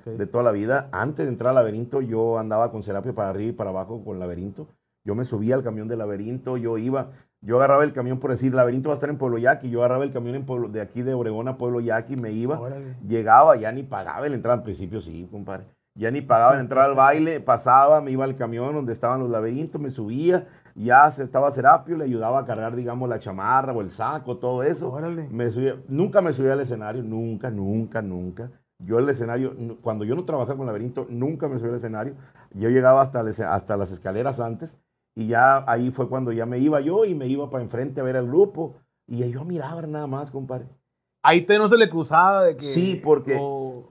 De toda la vida. Antes de entrar al laberinto, yo andaba con Serapio para arriba y para abajo con laberinto. Yo me subía al camión del laberinto, yo iba, yo agarraba el camión por decir, laberinto va a estar en Pueblo Yaqui, yo agarraba el camión en Pueblo, de aquí de Obregón a Pueblo Yaqui, me iba, Órale. llegaba, ya ni pagaba el entrada, al principio sí, compadre. Ya ni pagaba el entrar al baile, pasaba, me iba al camión donde estaban los laberintos, me subía, ya estaba Serapio, le ayudaba a cargar, digamos, la chamarra o el saco, todo eso. Órale. Me subía, nunca me subía al escenario, nunca, nunca, nunca. Yo el escenario, cuando yo no trabajaba con laberinto, nunca me subía al escenario. Yo llegaba hasta, hasta las escaleras antes y ya ahí fue cuando ya me iba yo y me iba para enfrente a ver al grupo y yo miraba nada más, compadre. Ahí te no se le cruzaba de que. Sí, porque- o-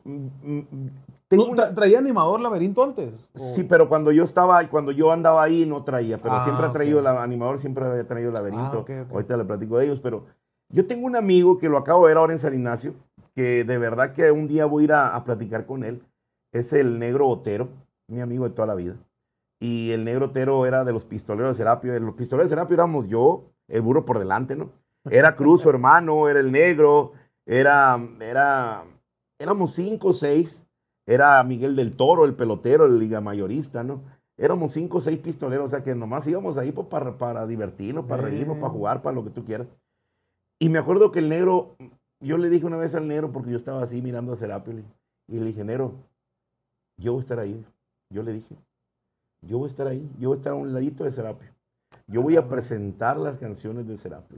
tengo ¿Tú una- tra- ¿Traía animador laberinto antes? O- Sí, pero cuando yo estaba, cuando yo andaba ahí no traía, pero Ah, siempre ha traído el animador, siempre había traído el laberinto. Ah, ok, ok. Ahorita le platico de ellos, pero yo tengo un amigo que lo acabo de ver ahora en San Ignacio, que de verdad que un día voy a ir a, a platicar con él. Es el negro Otero, mi amigo de toda la vida. Y el negro Otero era de los pistoleros de Serapio. De los pistoleros de Serapio éramos yo, el burro por delante, ¿no? Era Cruz, su hermano, era el negro, era, era, éramos cinco o seis. Era Miguel del Toro, el pelotero, el liga mayorista, ¿no? Éramos cinco o seis pistoleros, o sea que nomás íbamos ahí pues, para, para divertirnos, para reírnos, para jugar, para lo que tú quieras. Y me acuerdo que el negro, yo le dije una vez al negro, porque yo estaba así mirando a Serapio, y le dije, negro, yo voy a estar ahí. Yo le dije, yo voy a estar ahí, yo voy a estar a un ladito de Serapio. Yo voy a presentar las canciones de Serapio.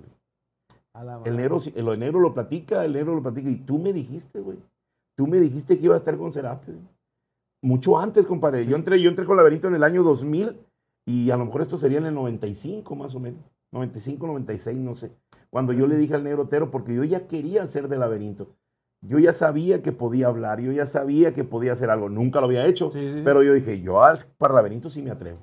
El negro, sí- el negro lo platica, el negro lo platica. Y tú me dijiste, güey. Tú me dijiste que iba a estar con Serapio. güey. Mucho antes, compadre. Yo, entré, yo entré con Laberinto en el año 2000 y a lo mejor esto sería en el 95 más o menos. 95, 96, no sé. Cuando yo le dije al negro Otero, porque yo ya quería ser de Laberinto. Yo ya sabía que podía hablar, yo ya sabía que podía hacer algo. Nunca lo había hecho, Sí, sí. pero yo dije, yo al- para Laberinto sí me atrevo.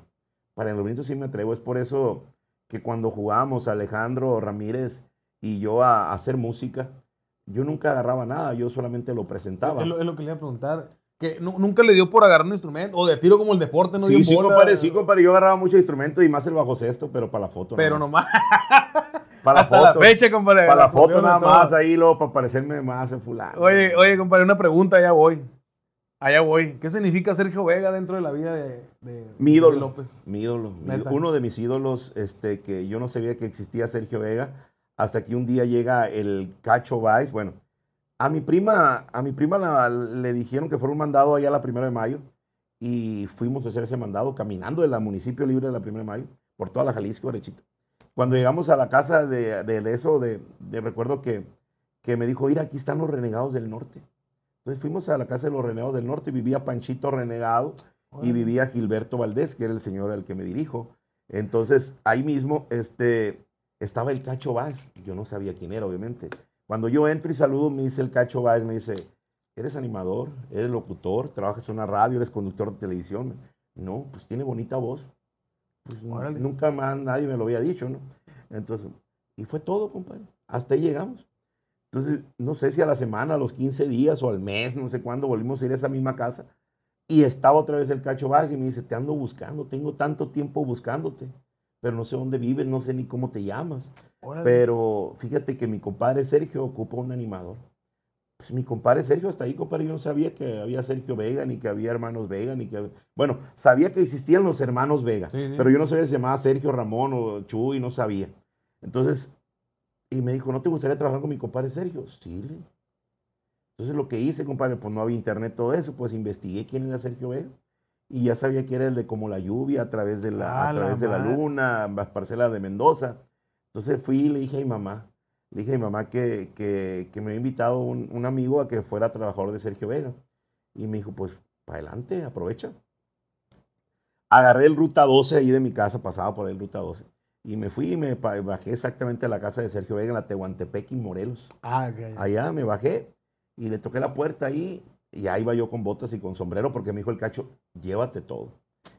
Para el Laberinto sí me atrevo. Es por eso que cuando jugamos Alejandro Ramírez y yo a, a hacer música, yo nunca agarraba nada, yo solamente lo presentaba. Es lo, es lo que le iba a preguntar. Que nu- nunca le dio por agarrar un instrumento. O de tiro como el deporte, no Sí, dio sí, bola. compadre, sí, compadre. Yo agarraba muchos instrumentos y más el bajo sexto, pero para la foto. Pero más. nomás. [LAUGHS] Para la hasta [LAUGHS] la fecha, compadre. para la foto nada más ahí, luego para parecerme más en fulano. Oye, oye, compadre, una pregunta, allá voy. Allá voy. ¿Qué significa Sergio Vega dentro de la vida de, de Mi de ídolo. López? Mi ídolo. Neta. Uno de mis ídolos, este, que yo no sabía que existía Sergio Vega, hasta que un día llega el Cacho Valls. Bueno, A mi prima, a mi prima la- le dijeron que fuera un mandado allá la primera de mayo y fuimos a hacer ese mandado caminando del municipio libre de la primera de mayo por toda la Jalisco derechita. Cuando llegamos a la casa de, de- eso, de, de- recuerdo que, que me dijo, mira, aquí están los renegados del norte. Entonces fuimos a la casa de los renegados del norte, vivía Panchito Renegado y vivía Gilberto Valdés, que era el señor al que me dirijo. Entonces ahí mismo este, estaba el Cacho Vaz. Yo no sabía quién era, obviamente. Cuando yo entro y saludo, me dice el Cacho Vaz, me dice, ¿eres animador? ¿Eres locutor? ¿Trabajas en una radio? ¿Eres conductor de televisión? No, pues tiene bonita voz. Pues, nunca más nadie me lo había dicho, ¿no? Entonces, y fue todo, compadre. Hasta ahí llegamos. Entonces, no sé si a la semana, a los 15 días o al mes, no sé cuándo, volvimos a ir a esa misma casa. Y estaba otra vez el Cacho Vaz y me dice, te ando buscando, tengo tanto tiempo buscándote, pero no sé dónde vives, no sé ni cómo te llamas. Órale. Pero fíjate que mi compadre Sergio ocupa un animador. Pues mi compadre Sergio, hasta ahí, compadre, yo no sabía que había Sergio Vega, ni que había hermanos Vega, ni que... Bueno, sabía que existían los hermanos Vega, Sí, sí. pero yo no sabía si se llamaba Sergio Ramón o Chuy, no sabía. Entonces, y me dijo, ¿no te gustaría trabajar con mi compadre Sergio? Sí, le. Entonces lo que hice, compadre, pues no había internet, todo eso, pues investigué quién era Sergio Vega. Y ya sabía que era el de Como la Lluvia, a través de la, Ah, a la través de la luna, las parcelas de Mendoza. Entonces fui y le dije a mi mamá, le dije a mi mamá que, que, que me había invitado un, un amigo a que fuera trabajador de Sergio Vega. Y me dijo, pues, para adelante, aprovecha. Agarré el Ruta 12 ahí de mi casa, pasaba por el Ruta 12. Y me fui y me bajé exactamente a la casa de Sergio Vega en la Tehuantepec y Morelos. Ah. Allá me bajé y le toqué la puerta ahí y ahí iba yo con botas y con sombrero porque me dijo el cacho, llévate todo.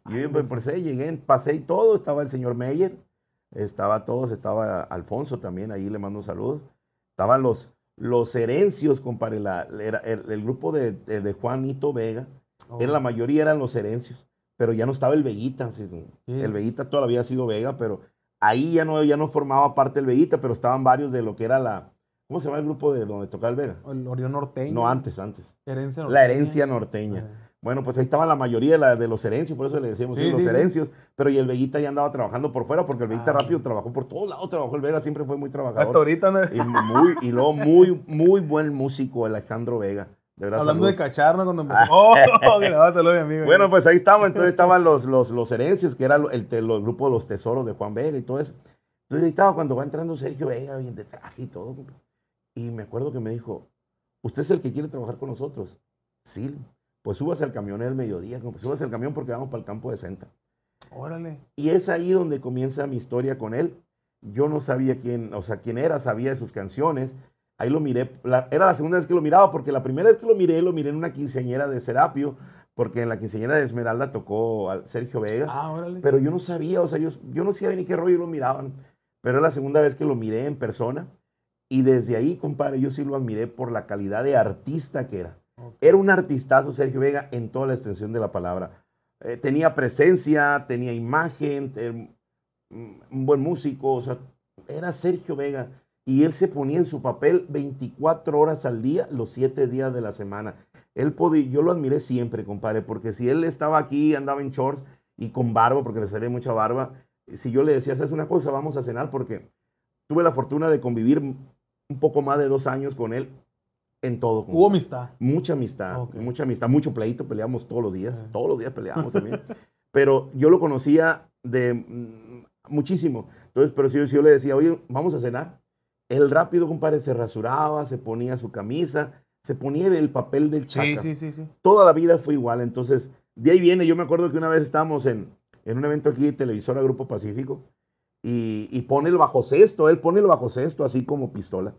Y yo me empecé, llegué, pasé y todo, estaba el señor Meyer, estaba todos, estaba Alfonso también, ahí le mando un saludo. Estaban los, los herencios, compadre, la- era el, el grupo de, de- de Juanito Vega, Oh. era, la mayoría eran los herencios, pero ya no estaba el Veguita. Sí. El Veguita todavía ha sido Vega, pero ahí ya no, ya no formaba parte el Veguita, pero estaban varios de lo que era la, ¿cómo se llama el grupo de donde tocaba el Vega? El Orión norteño. No, antes, antes. Herencia La herencia norteña. Ah. Bueno, pues ahí estaban la mayoría de, la- de los herencios, por eso le decíamos Sí, sí, los sí, herencios, pero y el Veguita ya andaba trabajando por fuera, porque el Veguita Ah. rápido trabajó por todos lados, trabajó el Vega, siempre fue muy Hasta trabajador. ahorita, ¿no? Y, muy, y luego muy, muy buen músico, Alejandro Vega. De verdad, Hablando de saludos. cacharno cuando empezó. ¡Oh! [LAUGHS] Saludar a mi amigo. Bueno, pues ahí estaban, entonces estaban los, los, los herencios, que era el, te- los grupo de los tesoros de Juan Vega y todo eso. Entonces ahí estaba cuando va entrando Sergio Vega, bien de traje y todo. Y me acuerdo que me dijo, ¿usted es el que quiere trabajar con nosotros? Sí. Pues súbase al camión el mediodía, compa, súbase al camión porque vamos para el campo de Senta. Órale. Y es ahí donde comienza mi historia con él. Yo no sabía quién, o sea, quién era, sabía de sus canciones. Ahí lo miré, la- era la segunda vez que lo miraba, porque la primera vez que lo miré, lo miré en una quinceañera de Serapio, porque en la quinceañera de Esmeralda tocó al Sergio Vega. Ah, órale. Pero yo no sabía, o sea, yo, yo no sabía ni qué rollo lo miraban. Pero es la segunda vez que lo miré en persona. Y desde ahí, compadre, yo sí lo admiré por la calidad de artista que era. Era un artistazo Sergio Vega en toda la extensión de la palabra. Eh, tenía presencia, tenía imagen, te- un buen músico, o sea, era Sergio Vega. Y él se ponía en su papel 24 horas al día, los 7 días de la semana. Él podía, yo lo admiré siempre, compadre, porque si él estaba aquí, andaba en shorts y con barba, porque le salía mucha barba, si yo le decía, haces una cosa, vamos a cenar, porque tuve la fortuna de convivir un poco más de dos años con él en todo. Hubo amistad. Mucha amistad, Ok. mucha amistad, mucho pleito, peleamos todos los días, todos los días peleamos también. [LAUGHS] pero yo lo conocía de mm, muchísimo. Entonces, pero si yo, si yo le decía, oye, vamos a cenar, el rápido, compadre, se rasuraba, se ponía su camisa, se ponía el papel del chaca. sí, sí, sí. Toda la vida fue igual. Entonces, de ahí viene, yo me acuerdo que una vez estábamos en, en un evento aquí de televisora Grupo Pacífico y, y pone el bajo cesto, él pone el bajo cesto así como pistola.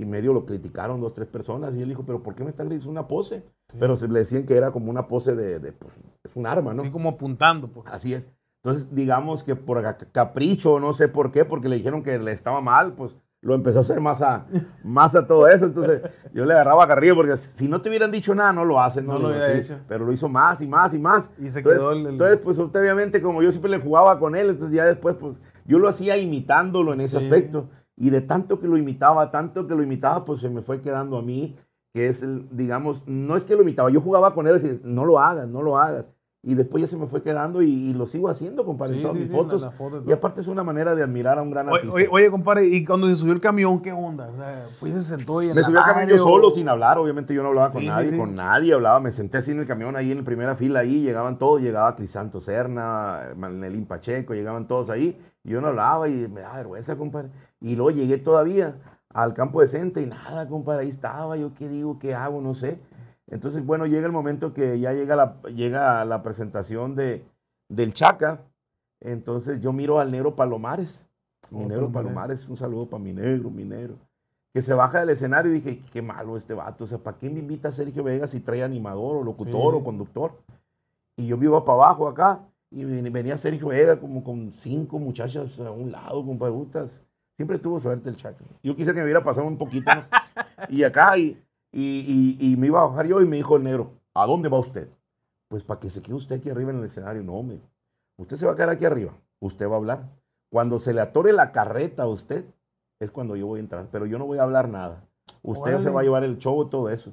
Y medio lo criticaron dos, tres personas. Y él dijo, pero ¿por qué me están gritando? Una pose. Pero se le decían que era como una pose de, de, pues, es un arma, ¿no? Así como apuntando. Pues. Así es. Entonces, digamos que por ca- capricho, no sé por qué, porque le dijeron que le estaba mal, pues lo empezó a hacer más a, [LAUGHS] más a todo eso. Entonces, yo le agarraba carrillo, porque si no te hubieran dicho nada, no lo hacen. No, No lo hubiera "Sí", hecho. Pero lo hizo más y más y más. Y se Entonces, quedó el- entonces, pues obviamente, como yo siempre le jugaba con él, entonces ya después, pues yo lo hacía imitándolo en ese Sí. aspecto. Y de tanto que lo imitaba, tanto que lo imitaba, pues se me fue quedando a mí, que es el, digamos, no es que lo imitaba, yo jugaba con él y decía, no lo hagas, no lo hagas. y después ya se me fue quedando y, y lo sigo haciendo, compadre, en Sí, todas sí, mis sí, fotos. la- la foto y aparte es una manera de admirar a un gran artista. oye, oye, compadre, y cuando se subió el camión, ¿qué onda? O sea, fue y se sentó y en me subí al camión yo solo, sin hablar, obviamente yo no hablaba con nadie, con nadie hablaba, me senté así en el camión ahí en la primera fila ahí, llegaban todos, llegaba Crisanto Serna, Manelín Pacheco, llegaban todos ahí, yo no hablaba y me daba vergüenza, compadre. Y luego llegué todavía al campo decente y nada, compadre, ahí estaba, yo qué digo, qué hago, no sé. Entonces, bueno, llega el momento que ya llega la, llega la presentación de, del Chaca, entonces yo miro al negro Palomares, mi Oh, negro Palomares. Un saludo para mi negro, mi negro que se baja del escenario y dije, qué malo este vato, o sea, ¿para qué me invita a Sergio Vega si trae animador o locutor Sí. o conductor? Y yo me iba para abajo acá y ven- venía Sergio Vega como con cinco muchachas a un lado, con preguntas. Siempre tuvo suerte el Chaco. Yo quise que me hubiera pasado un poquito, ¿no? [LAUGHS] y acá, y, y, y- y me iba a bajar yo y me dijo el negro, ¿a dónde va usted? Pues para que se quede usted aquí arriba en el escenario. No, hombre. Usted se va a quedar aquí arriba. Usted va a hablar. Cuando se le atore la carreta a usted, es cuando yo voy a entrar. Pero yo no voy a hablar nada. Usted Órale. se va a llevar el show y todo eso.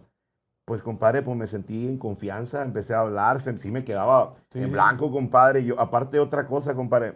Pues, compadre, pues me sentí en confianza, empecé a hablar, sí me quedaba Sí. en blanco, compadre. Yo, aparte, otra cosa, compadre.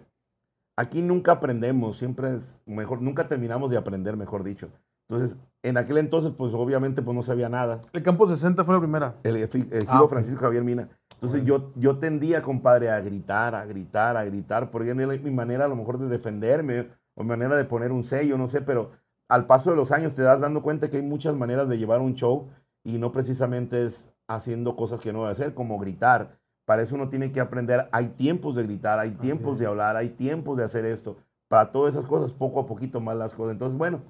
Aquí nunca aprendemos, siempre es mejor, nunca terminamos de aprender, mejor dicho. Entonces, en aquel entonces, pues obviamente, pues no sabía nada. El campo 60 fue la primera. El, el Ah. Francisco Javier Mina. Entonces yo, yo tendía, compadre, a gritar, a gritar, a gritar, porque era mi manera a lo mejor de defenderme, o mi manera de poner un sello, no sé, pero al paso de los años te das dando cuenta que hay muchas maneras de llevar un show y no precisamente es haciendo cosas que no debe hacer, como gritar. Para eso uno tiene que aprender, hay tiempos de gritar, hay tiempos de hablar, hay tiempos de hacer esto. Para todas esas cosas, poco a poquito más las cosas. Entonces, bueno,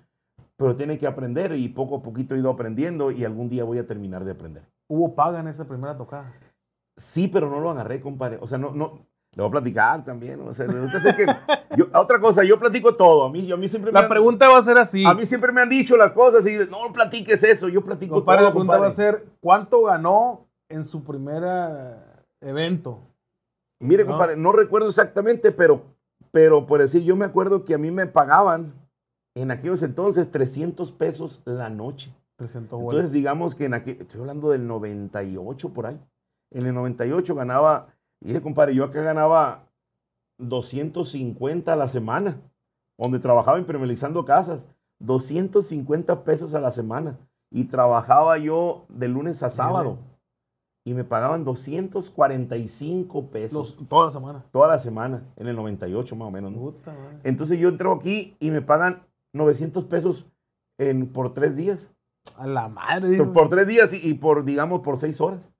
pero tiene que aprender y poco a poquito he ido aprendiendo y algún día voy a terminar de aprender. Hubo paga en esa primera tocada. Sí, pero no lo agarré, compadre. O sea, no, no. Le voy a platicar también. O sea, que yo- otra cosa, yo platico todo. A mí, yo, a mí siempre me La han- pregunta va a ser así. a mí siempre me han dicho las cosas y no platiques eso. Yo platico Compadre, todo, la pregunta va a compadre. ser, ¿cuánto ganó en su primera evento? Mire, No. compadre, no recuerdo exactamente, pero, pero por decir, yo me acuerdo que a mí me pagaban en aquellos entonces 300 pesos la noche. 300 Entonces, digamos que en aquel, estoy hablando del 98 por ahí. En el 98 ganaba, mire, compadre, yo acá ganaba 250 a la semana, donde trabajaba impermeabilizando casas, 250 pesos a la semana. Y trabajaba yo de lunes a sábado. Y me pagaban 245 pesos Los- toda la semana. toda la semana, en el 98 más o menos. ¿no? Puta madre. Entonces yo entro aquí y me pagan 900 pesos en, por tres días. A la madre. Por, por tres días y, y por, digamos, por seis horas.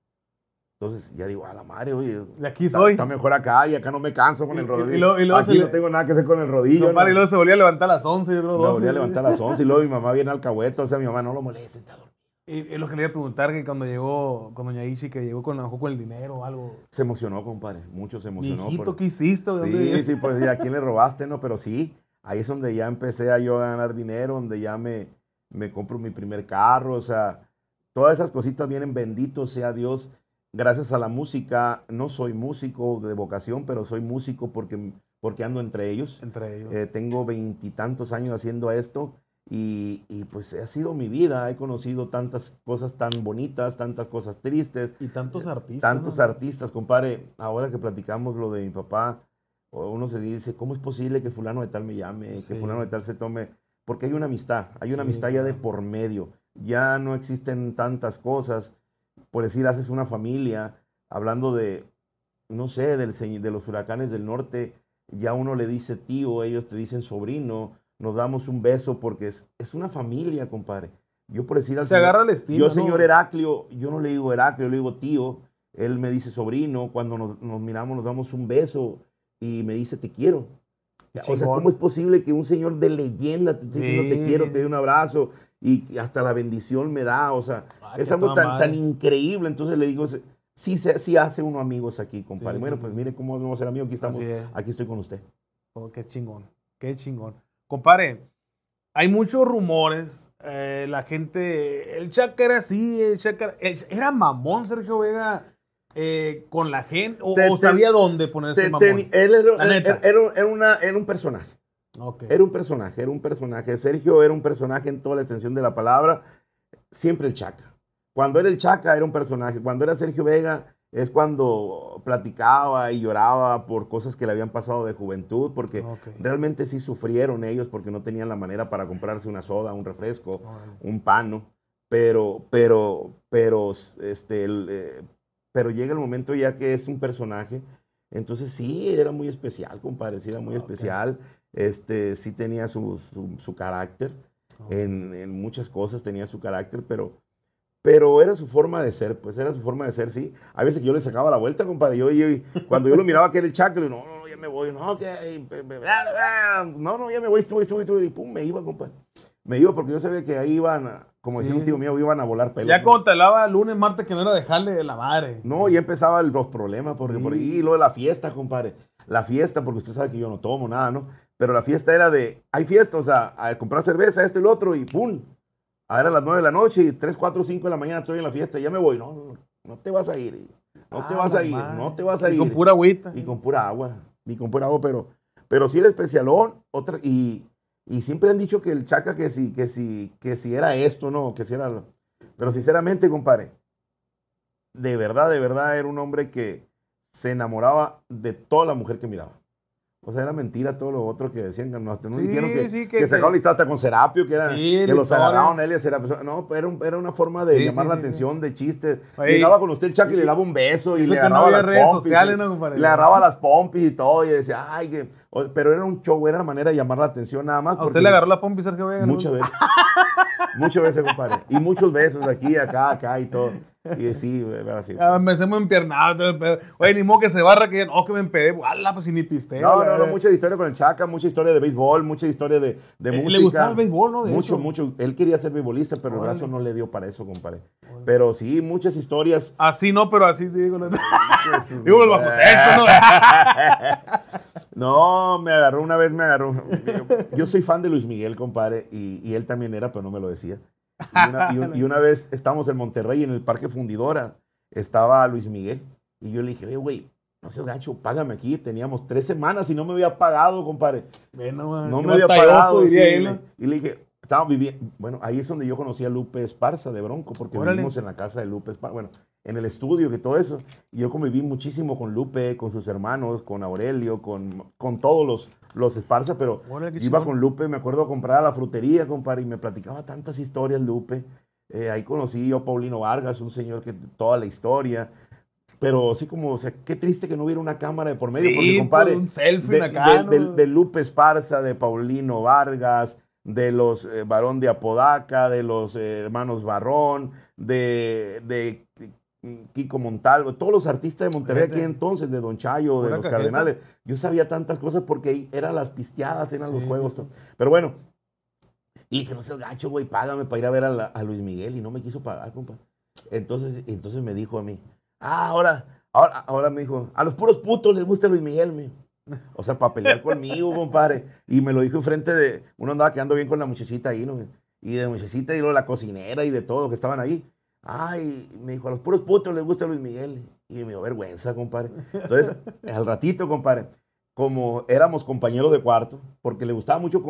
Entonces ya digo, a la madre, oye, De aquí está, soy. está mejor acá y acá no me canso con el rodillo. y y aquí se no le- tengo nada que hacer con el rodillo. Y luego se volvió a levantar a las 11, yo creo. Me 12. volví a levantar a las 11 y luego mi mamá viene al cahueto. O sea, mi mamá no lo moleste. está dormido". Es lo que le iba a preguntar, que cuando llegó con Doña Ishi, que llegó con, con el dinero o algo. Se emocionó, compadre. Mucho se emocionó. Mijito, por- ¿qué hiciste? ¿De dónde Sí, vienes? sí, pues ¿y ¿a quién le robaste? No, pero sí, ahí es donde ya empecé a yo a ganar dinero, donde ya me, me compro mi primer carro, o sea, todas esas cositas vienen, bendito sea Dios, gracias a la música, no soy músico de vocación, pero soy músico porque, porque ando entre ellos. Entre ellos. Eh, tengo veintitantos años haciendo esto y, y, pues ha sido mi vida, he conocido tantas cosas tan bonitas, tantas cosas tristes, y tantos artistas. tantos ¿no? artistas, compadre. Ahora que platicamos lo de mi papá, uno se dice, ¿cómo es posible que fulano de tal me llame, que Sí. fulano de tal se tome? Porque hay una amistad, hay una Sí, amistad ya de por medio. Ya no existen tantas cosas. Por decir, haces una familia, hablando de, no sé, del, de los huracanes del norte, ya uno le dice tío, ellos te dicen sobrino, nos damos un beso porque es, es una familia, compadre. Yo por decir al Se señor- agarra el estilo. yo, señor Heraclio, yo no le digo Heraclio, le digo tío. Él me dice sobrino. Cuando nos, nos miramos, nos damos un beso y me dice te quiero. O sea. ¿cómo es posible que un señor de leyenda te esté diciendo te quiero, te dé un abrazo y hasta la bendición me da? O sea, Ay, es qué algo tan, tan increíble. Entonces le digo, sí, sí hace uno amigos aquí, compadre. Sí. Bueno, pues mire cómo vamos a ser amigos. Aquí estamos. Es. Aquí estoy con usted. Oh, qué chingón, qué chingón. Compadre, hay muchos rumores. eh, la gente, el Chaca era así, el Chaca el- era mamón Sergio Vega eh, con la gente, o, Te- o te- sabía dónde ponerse Te- mamón. él era, era- era- una- era un personaje. Era un personaje, era un personaje. Sergio era un personaje en toda la extensión de la palabra. Siempre el Chaca. Cuando era el Chaca era un personaje. Cuando era Sergio Vega es cuando platicaba y lloraba por cosas que le habían pasado de juventud, porque Ok. realmente sí sufrieron ellos porque no tenían la manera para comprarse una soda, un refresco, un pan, ¿no? Pero, pero, pero, este, el, eh, pero llega el momento ya que es un personaje, entonces sí, era muy especial, compadre, sí era muy Ok. especial, este, sí tenía su, su, su carácter, en, en muchas cosas tenía su carácter, pero, pero era su forma de ser, pues era su forma de ser, sí. A veces que yo le sacaba la vuelta, compadre, yo, yo- cuando yo lo miraba que era el no, no, ya me voy, no, que, no, no, ya me voy, estuve, estuve, estuve, y pum, me iba, compadre. Me iba porque yo sabía que ahí iban, a- como decía Sí. un tío mío, iban a volar pelos. Ya hablaba lunes, martes, que no era dejarle de la madre. No, ya empezaban los problemas, porque por ahí, y luego la fiesta, compadre. La fiesta, porque usted sabe que yo no tomo nada, ¿no? Pero la fiesta era de, hay fiesta, o sea, a comprar cerveza, esto y lo otro, y ¡pum! A era las 9 de la noche, y 3, 4, 5 de la mañana estoy en la fiesta, y ya me voy. No, no, no te vas a ir, no te Ah, vas a ir, madre. no te vas a Y ir. con pura agüita. Y con pura agua, y con pura agua, pero, pero sí era especialón, otra, y, y siempre han dicho que el Chaca que si, que si, que si era esto, no, que si era, lo- pero sinceramente, compadre, de verdad, de verdad era un hombre que se enamoraba de toda la mujer que miraba. O sea, era mentira todo lo otro que decían, que no Sí, dijeron que, sí, que, que- hasta con Serapio, que, era, Sí, que los agarraron a él y Serapio. No, pero era, un- era una forma de llamar la atención, de chistes. Llegaba con usted el Chaca y le daba un beso y le no agarraba había las redes pompis, sociales, y- ¿no, compadre? le agarraba las pompis y todo y decía, ay, que... pero era un show, era una manera de llamar la atención nada más. ¿A usted le agarró la pompa y Sergio Vega? ¿no? Muchas veces. Muchas veces, compadre. Y muchos besos aquí, acá, acá y todo. Y sí, era así. Ah, me hacemos empiernado. Oye, ni modo que se barra que no, que me empedé. ¡Hala, pues si ni pisteo! No, la no, no, verdad. mucha historia con el Chaca, mucha historia de béisbol, mucha historia de, de Eh, le música. gustaba el béisbol, ¿no? De mucho, hecho. mucho. Él quería ser beisbolista, pero el brazo no le dio para eso, compadre. Pero sí, muchas historias. Así no, pero así sí. Digo, [LAUGHS] digo el bajo sexto, ¿no? [LAUGHS] No, me agarró una vez, me agarró. Yo, yo soy fan de Luis Miguel, compadre, y, y él también era, pero no me lo decía. Y una, [LAUGHS] y un- y una vez estábamos en Monterrey, en el Parque Fundidora, estaba Luis Miguel, y yo le dije, "Oye, güey, no seas gacho, págame aquí. Teníamos tres semanas y no me había pagado, compadre. Bueno, No me había pagado. y le dije, estaba viviendo. Bueno, ahí es donde yo conocí a Lupe Esparza de Bronco, porque Órale. vivimos en la casa de Lupe Esparza. Bueno, en el estudio, que todo eso. Y yo conviví muchísimo con Lupe, con sus hermanos, con Aurelio, con, con todos los, los Esparza, pero Órale, iba chingón. con Lupe, me acuerdo comprar a la frutería, compadre, y me platicaba tantas historias, Lupe. Eh, ahí conocí yo a Paulino Vargas, un señor que toda la historia. Pero sí como, o sea, qué triste que no hubiera una cámara de por medio, Sí, porque compadre, un selfie de, acá, de- ¿no? de- de Lupe Esparza, de Paulino Vargas, de los eh, Barón de Apodaca, de los eh, hermanos Barrón, de, de Kiko Montalvo, todos los artistas de Monterrey aquí entonces, de Don Chayo, de los cajeta. Cardenales. Yo sabía tantas cosas porque eran las pisteadas, eran los juegos. todo. Pero bueno, y le dije, no seas gacho, güey, págame para ir a ver a, la- a Luis Miguel. Y no me quiso pagar, compa. Entonces, entonces me dijo a mí, ah, ahora, ahora, ahora me dijo, a los puros putos les gusta Luis Miguel, mío. O sea, para pelear conmigo, compadre. Y me lo dijo enfrente de, uno andaba quedando bien con la muchachita ahí, ¿no? Y de muchachita y luego la cocinera y de todo que estaban ahí. Ay, me dijo, a los puros putos les gusta Luis Miguel. Y me dio vergüenza, compadre. Entonces, al ratito, compadre, como éramos compañeros de cuarto, porque le gustaba mucho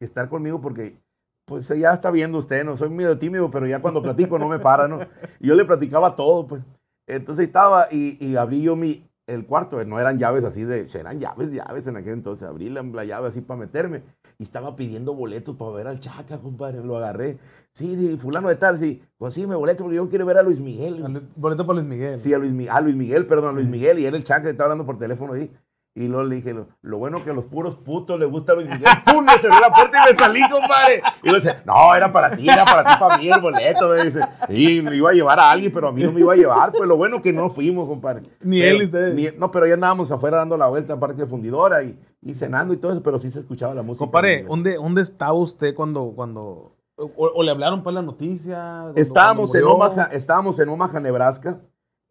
estar conmigo porque pues ya está viendo usted, no soy medio tímido, pero ya cuando platico no me para, ¿no? Y yo le platicaba todo, pues. Entonces estaba y, y abrí yo mi, el cuarto, no eran llaves así de, eran llaves, llaves en aquel entonces, abrí la, la llave así para meterme y estaba pidiendo boletos para ver al Chaca, compadre, lo agarré. Sí, sí, fulano de tal, sí, pues sí, me boleto porque yo quiero ver a Luis Miguel. Boleto para Luis Miguel. Sí, a Luis, a Luis Miguel, perdón, a Luis Miguel, y era el Chaca que estaba hablando por teléfono ahí. Y luego le dije, lo, lo bueno que a los puros putos les gusta Miguel. [LAUGHS] ¡Pum! Me cerré la puerta y me salí, compadre. Y le dice, no, era para ti, era para ti, para mí el boleto. Me dice, y me iba a llevar a alguien, pero a mí no me iba a llevar. Pues lo bueno que no fuimos, compadre. Ni Pero- él ustedes. ni- no, pero ya andábamos afuera dando la vuelta, aparte de fundidora y, y cenando y todo eso, pero sí se escuchaba la música. Compadre, ¿dónde, ¿dónde estaba usted cuando, cuando o, o le hablaron para la noticia? cuando- Estábamos cuando en? Omaha, estábamos en Omaha, Nebraska,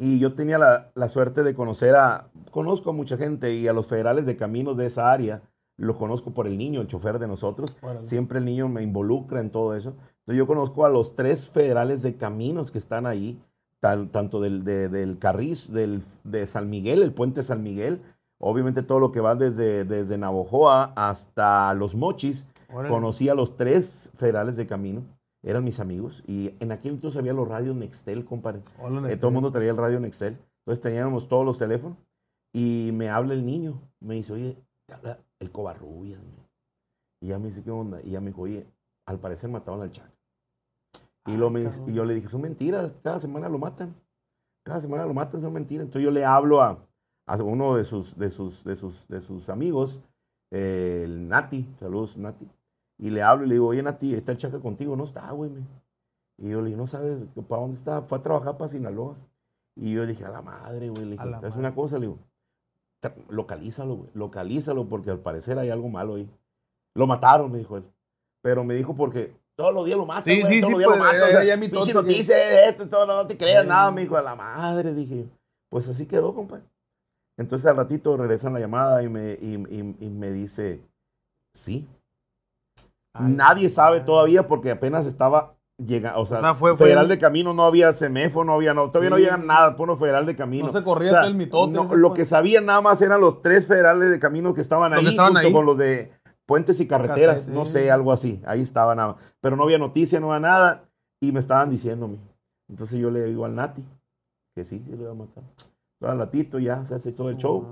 y yo tenía la, la suerte de conocer a, conozco a mucha gente y a los federales de caminos de esa área, lo conozco por el niño, el chofer de nosotros, siempre el niño me involucra en todo eso. Entonces yo conozco a los tres federales de caminos que están ahí, tanto del, de- del Carriz, del, de San Miguel, el puente San Miguel, obviamente todo lo que va desde, desde Navojoa hasta Los Mochis, Órale. Conocí a los tres federales de camino, eran mis amigos, y en aquel entonces había los radios Nextel, compadre. Hola, Eh, todo el mundo traía el radio Nextel. Entonces teníamos todos los teléfonos y me habla el niño. Me dice, oye, te habla el Covarrubias. Y ya me dice, ¿qué onda? Y ya me dijo, oye, al parecer mataron al Chaca. Y, lo me, y yo le dije, son mentiras, cada semana lo matan. Cada semana lo matan, son mentiras. Entonces yo le hablo a, a uno de sus, de sus, de sus, de sus amigos, el Nati, saludos Nati. Y le hablo y le digo, oye Nati, ¿está el Chaca contigo? No está, güey. Y yo le digo, no sabes para dónde está. Fue a trabajar para Sinaloa. Y yo le dije, a la madre, güey. Le dije, es una cosa, le digo, localízalo, güey. Localízalo porque al parecer hay algo malo ahí. Lo mataron, me dijo él. Pero me dijo porque todos los días lo matan, sí, güey. Sí, todos sí, los días pues, lo matan. O sea, ya mi pinche tonto que- noticia, esto, todo, no te creas nada. Me dijo, a la madre. Dije, pues así quedó, compadre. Entonces al ratito regresan la llamada y me, y, y- y me dice, sí. Ay, Nadie sabe ay. todavía porque apenas estaba llegando. O sea, sea, fue- fue Federal de Camino no había CEMEFO, no había, no, todavía no llega nada, puro Federal de Camino. No se corría O sea, el mitote. no, lo que sabían nada más eran los tres federales de camino que estaban ahí, que estaban junto ahí. con los de puentes y carreteras, no sé, algo así. Ahí estaba nada. Pero no había noticia, no había nada. Y me estaban diciéndome. Entonces yo le digo al Nati que sí, sí le va a matar. Todo al ratito ya se hace todo el show.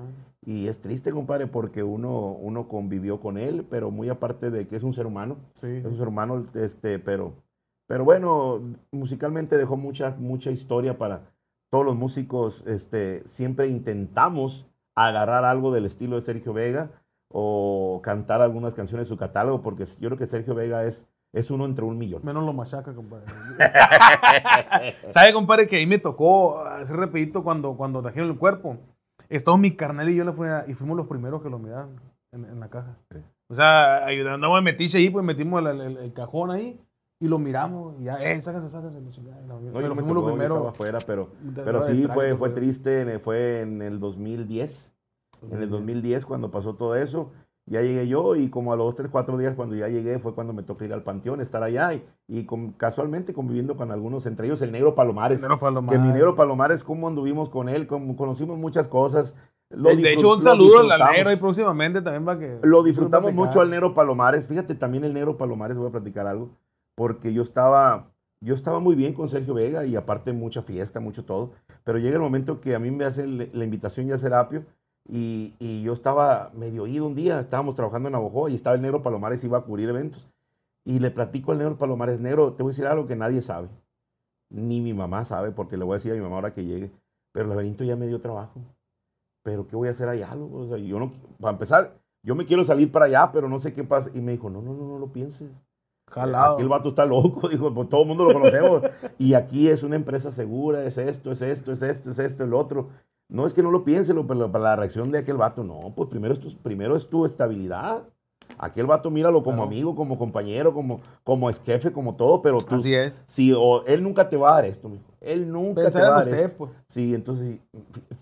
Y es triste, compadre, porque uno, uno convivió con él, pero muy aparte de que es un ser humano. Sí. Es un ser humano, este, pero, pero bueno, musicalmente dejó mucha, mucha historia para todos los músicos. Este, siempre intentamos agarrar algo del estilo de Sergio Vega o cantar algunas canciones de su catálogo, porque yo creo que Sergio Vega es, es uno entre un millón. Menos lo machaca, compadre. [LAUGHS] ¿Sabe, compadre, que ahí me tocó hacer rapidito cuando, cuando trajeron el cuerpo? Estaba mi carnal y yo le fui a- y fuimos los primeros que lo miraron en, en la caja. O sea, ayudando a metiche ahí, pues metimos el, el- el cajón ahí y lo miramos y ya, eh, y la- No, yo Pero fuimos los primeros. afuera, pero, pero sí, fue, fue pues. triste, fue en el 2010. En el 2010, cuando pasó todo eso, ya llegué yo y como a los 3, 4 días cuando ya llegué fue cuando me tocó ir al panteón, estar allá y, y con- casualmente conviviendo con algunos, entre ellos el negro Palomares. Negro Palomares. Que mi negro Palomares, cómo anduvimos con él, cómo conocimos muchas cosas. Lo De, hecho, un saludo al negro ahí próximamente también para que. Lo disfrutamos mucho al Negro Palomares. Fíjate, también el Negro Palomares, voy a platicar algo, porque yo estaba, yo estaba muy bien con Sergio Vega y aparte mucha fiesta, mucho todo, pero llega el momento que a mí me hacen la invitación ya a Serapio y, y yo estaba medio ido un día, estábamos trabajando en Navajo y estaba el Negro Palomares, iba a cubrir eventos y le platico al Negro Palomares, Negro, te voy a decir algo que nadie sabe, ni mi mamá sabe, porque le voy a decir a mi mamá ahora que llegue, pero el laberinto ya me dio trabajo pero ¿qué voy a hacer allá? loco? O sea, yo no, para empezar, yo me quiero salir para allá, pero no sé qué pasa. Y me dijo, no, no, no, no lo pienses. Jalado. Aquí el vato está loco, [LAUGHS] dijo, pues todo el mundo lo conocemos. y aquí es una empresa segura, es esto, es esto, es esto, es esto, el otro. No es que no lo piense, lo- pero para la reacción de aquel vato, no, pues primero es tu, primero es tu estabilidad. Aquel vato míralo como Claro. amigo, como compañero, como, como ex jefe, como todo, pero tú, Así es. si, o, él nunca te va a dar esto, mijo. Él nunca Pensar te va a dar usted, esto. pues. Sí, entonces,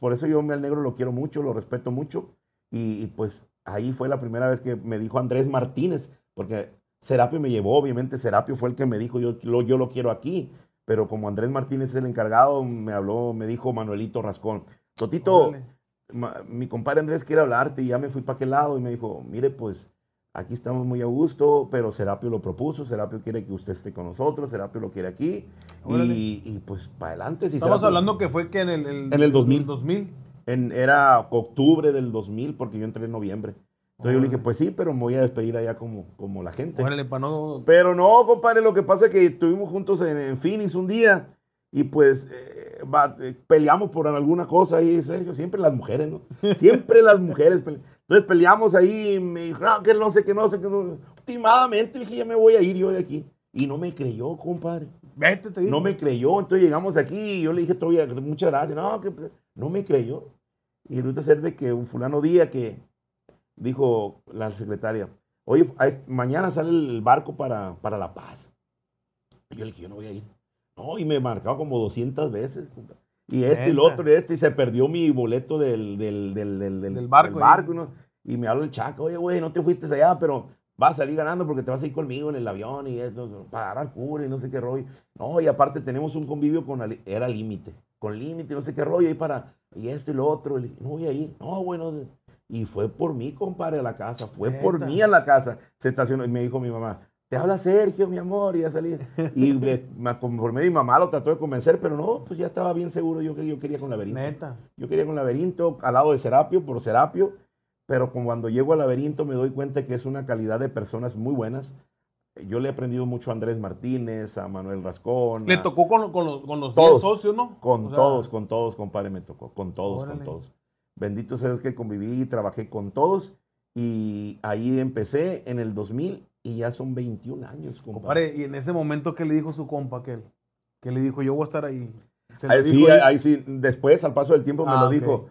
por eso yo al negro lo quiero mucho, lo respeto mucho. Y, y, pues ahí fue la primera vez que me dijo Andrés Martínez, porque Serapio me llevó, obviamente Serapio fue el que me dijo, yo lo, yo lo quiero aquí. Pero como Andrés Martínez es el encargado, me habló, me dijo Manuelito Rascón, Totito, ma- mi compadre Andrés quiere hablarte y ya me fui para aquel lado y me dijo, mire, pues aquí estamos muy a gusto, pero Serapio lo propuso, Serapio quiere que usted esté con nosotros, Serapio lo quiere aquí. Y, y, pues para adelante. Si Estamos Serapio- hablando que fue que en el, En el 2000. 2000. en- era octubre del 2000 porque yo entré en noviembre. Entonces yo le dije, pues sí, pero me voy a despedir allá como, como la gente. Órale, para no. Pero no, compadre, lo que pasa es que estuvimos juntos en, en Phoenix un día y pues eh, peleamos por alguna cosa ahí, Sergio, siempre las mujeres, ¿no? Siempre las mujeres. Entonces peleamos ahí y me dijo, no, que no sé, que no sé, que no. Últimamente dije, ya me voy a ir yo de aquí. Y no me creyó, compadre. Vete, te digo. No me creyó, entonces llegamos aquí y yo le dije todavía, muchas gracias. No, que no me creyó. Y resulta ser de que un fulano día que dijo la secretaria, oye, mañana sale el barco para, para La Paz. Y yo le dije, yo no voy a ir. No, y me marcaba como 200 veces. Y este y Neta. otro y este, y se perdió mi boleto del, del, del, del, barco barco, ¿no? Y me habla el chaco, oye, güey, no te fuiste allá, pero vas a salir ganando porque te vas a ir conmigo en el avión y esto, para agarrar cura y no sé qué rollo. No, y aparte tenemos un convivio con, era límite, con límite, no sé qué rollo, y para, y esto y lo otro. Y no voy a ir. No, bueno, y fue por mí, compadre, a la casa, fue por mí a la casa. Se estacionó y me dijo mi mamá, te habla Sergio, mi amor, y ya salí. Y por medio de mi mamá lo trató de convencer, pero no, pues ya estaba bien seguro yo que yo quería con laberinto. Neta. Yo quería con laberinto, al lado de Serapio, por Serapio, pero cuando llego al laberinto me doy cuenta que es una calidad de personas muy buenas. Yo le he aprendido mucho a Andrés Martínez, a Manuel Rascón. Le tocó con, con los, con los todos, socios, ¿no? Con todos, con todos, compadre, me tocó. Con todos, con todos. Bendito sea que conviví y trabajé con todos. Y ahí empecé en el 2000 y ya son 21 años, compadre. y en ese momento, ¿qué le dijo su compa aquel? ¿Qué le dijo? Yo voy a estar ahí. Ahí, sí, ahí? sí. Después, al paso del tiempo, me ah, lo dijo.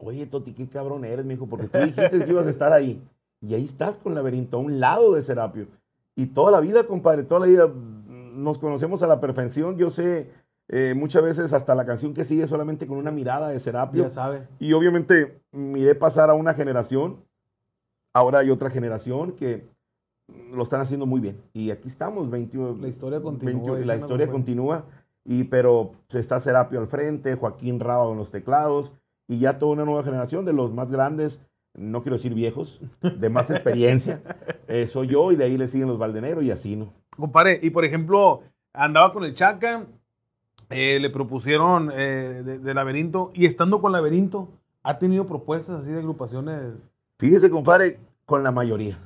Oye, Toti, qué cabrón eres, me dijo, porque tú dijiste que ibas a estar ahí. Y ahí estás con Laberinto, a un lado de Serapio. Y toda la vida, compadre, toda la vida mm, nos conocemos a la perfección. Yo sé eh, muchas veces hasta la canción que sigue solamente con una mirada de Serapio. Ya sabe. Y obviamente miré pasar a una generación. Ahora hay otra generación que lo están haciendo muy bien. Y aquí estamos, 21. La historia continúa. la historia continúa. Y, pero está Serapio al frente, Joaquín Raba en los teclados, y ya toda una nueva generación de los más grandes, no quiero decir viejos, de más [LAUGHS] experiencia. Eh, soy yo y de ahí le siguen los Valdeneros y así, ¿no? Compadre, y por ejemplo, andaba con el Chaca, eh, le propusieron eh, de, laberinto, y estando con laberinto, ¿ha tenido propuestas así de agrupaciones? Fíjese, compadre, con la mayoría.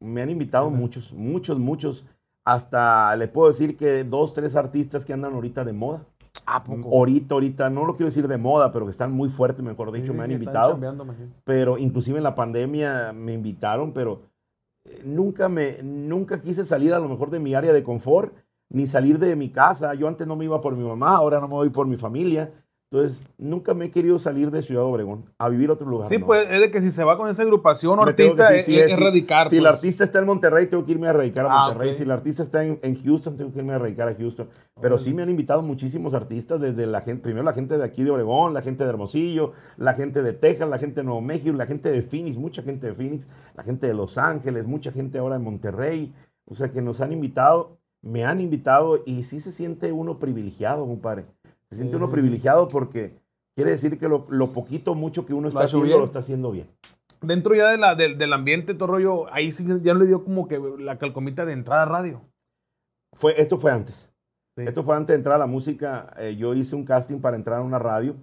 Me han invitado muchos, muchos, muchos. Hasta le puedo decir que dos, tres artistas que andan ahorita de moda. ¿A poco? Ahorita, ahorita, no lo quiero decir de moda, pero que están muy fuertes, mejor dicho, me han invitado. Pero inclusive en la pandemia me invitaron, pero eh, nunca me, nunca quise salir a lo mejor de mi área de confort, ni salir de mi casa. Yo antes no me iba por mi mamá, ahora no me voy por mi familia. Entonces, nunca me he querido salir de Ciudad Obregón a vivir a otro lugar. Sí, pues es de que si se va con esa agrupación o artista, es, es, radicar. Si el pues. artista está en Monterrey, tengo que irme a radicar a ah, Monterrey. Si el artista está en, Houston, tengo que irme a radicar a Houston. Pero sí me han invitado muchísimos artistas, desde la gente, primero la gente de aquí de Obregón, la gente de Hermosillo, la gente de Texas, la gente de Nuevo México, la gente de Phoenix, mucha gente de Phoenix, la gente de Los Ángeles, mucha gente ahora de Monterrey. O sea que nos han invitado, me han invitado y sí se siente uno privilegiado, compadre. Se siente uno privilegiado porque quiere decir que lo, poquito, mucho que uno está haciendo, lo está haciendo bien. Dentro ya de la, del ambiente, todo rollo, ahí sí ya no le dio como que la calcomita de entrada a radio. Fue, esto fue antes. Esto fue antes de entrar a la música. Eh, yo hice un casting para entrar a una radio.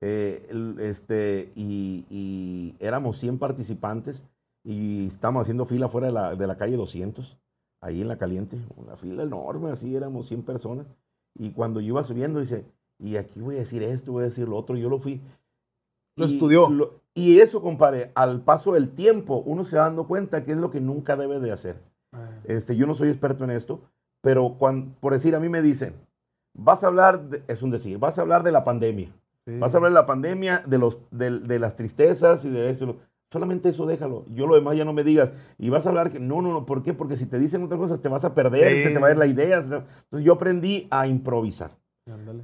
Eh, este, y, éramos 100 participantes y estábamos haciendo fila fuera de la, de la calle 200, ahí en la caliente. Una fila enorme, así éramos 100 personas. Y cuando yo iba subiendo, dice, y aquí voy a decir esto, voy a decir lo otro. Yo lo fui. Lo estudió. y eso, compadre, al paso del tiempo, uno se va dando cuenta que es lo que nunca debe de hacer. Ah. Este, yo no soy experto en esto, pero cuando, por decir, a mí me dicen, vas a hablar, es un decir, vas a hablar de la pandemia. Vas a hablar de la pandemia, de, los, de, las tristezas y de esto. Solamente eso déjalo. Yo lo demás ya no me digas. Y vas a hablar que no, no, no. ¿Por qué? Porque si te dicen otras cosas te vas a perder, se te va a ir la idea. Entonces yo aprendí a improvisar.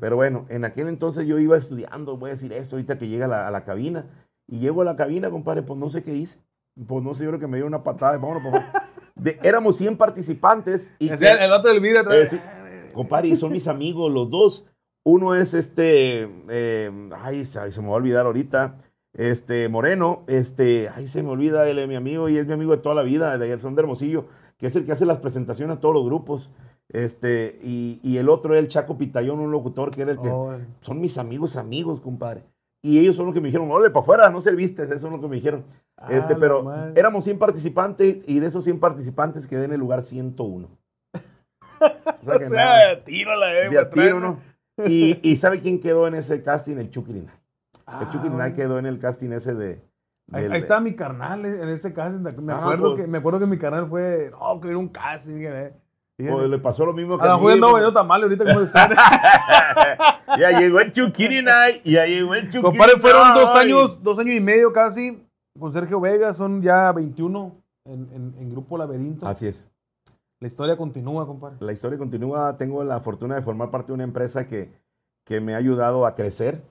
Pero bueno, en aquel entonces yo iba estudiando, voy a decir esto, ahorita que llega a la, cabina. Y llego a la cabina, compadre, pues no sé qué hice. Pues no sé, yo creo que me dio una patada. Vámonos, [LAUGHS] de, éramos 100 participantes. Y el otro del video eh, compadre, y son mis amigos, los dos. Uno es este, eh, ay, se me va a olvidar ahorita, este, Moreno, este, ay, se me olvida, él es mi amigo y es mi amigo de toda la vida, de son de Hermosillo, que es el que hace las presentaciones a todos los grupos. Este, y, el otro es el Chaco Pitayón, un locutor que era el que. son mis amigos, amigos, compadre. Y ellos son los que me dijeron, ole, para afuera, no serviste, eso es lo que me dijeron. Ah, este, pero éramos 100 participantes y de esos 100 participantes quedé en el lugar 101. [LAUGHS] o sea, tiro la tiro, ¿no? y, y, ¿sabe quién quedó en ese casting? El Chucky el Chucky ah, quedó en el casting ese de, Ahí, ahí, estaba mi carnal en ese casting. Me, ah, acuerdo, pues. que, me acuerdo que mi carnal fue. Oh, que era un casting. Eh. Pues le pasó lo mismo que a, a mí. no vendiendo tamales ahorita como [LAUGHS] están. ya llegó el Chukiri Night. Ya llegó el Chukiri Compadre, fueron dos años, dos años y medio casi con Sergio Vega. Son ya 21 en, en, Grupo Laberinto. Así es. La historia continúa, compadre. La historia continúa. Tengo la fortuna de formar parte de una empresa que, que me ha ayudado a crecer.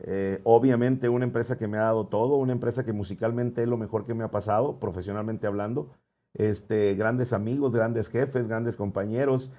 Eh, obviamente una empresa que me ha dado todo, una empresa que musicalmente es lo mejor que me ha pasado, profesionalmente hablando este, grandes amigos, grandes jefes, grandes compañeros.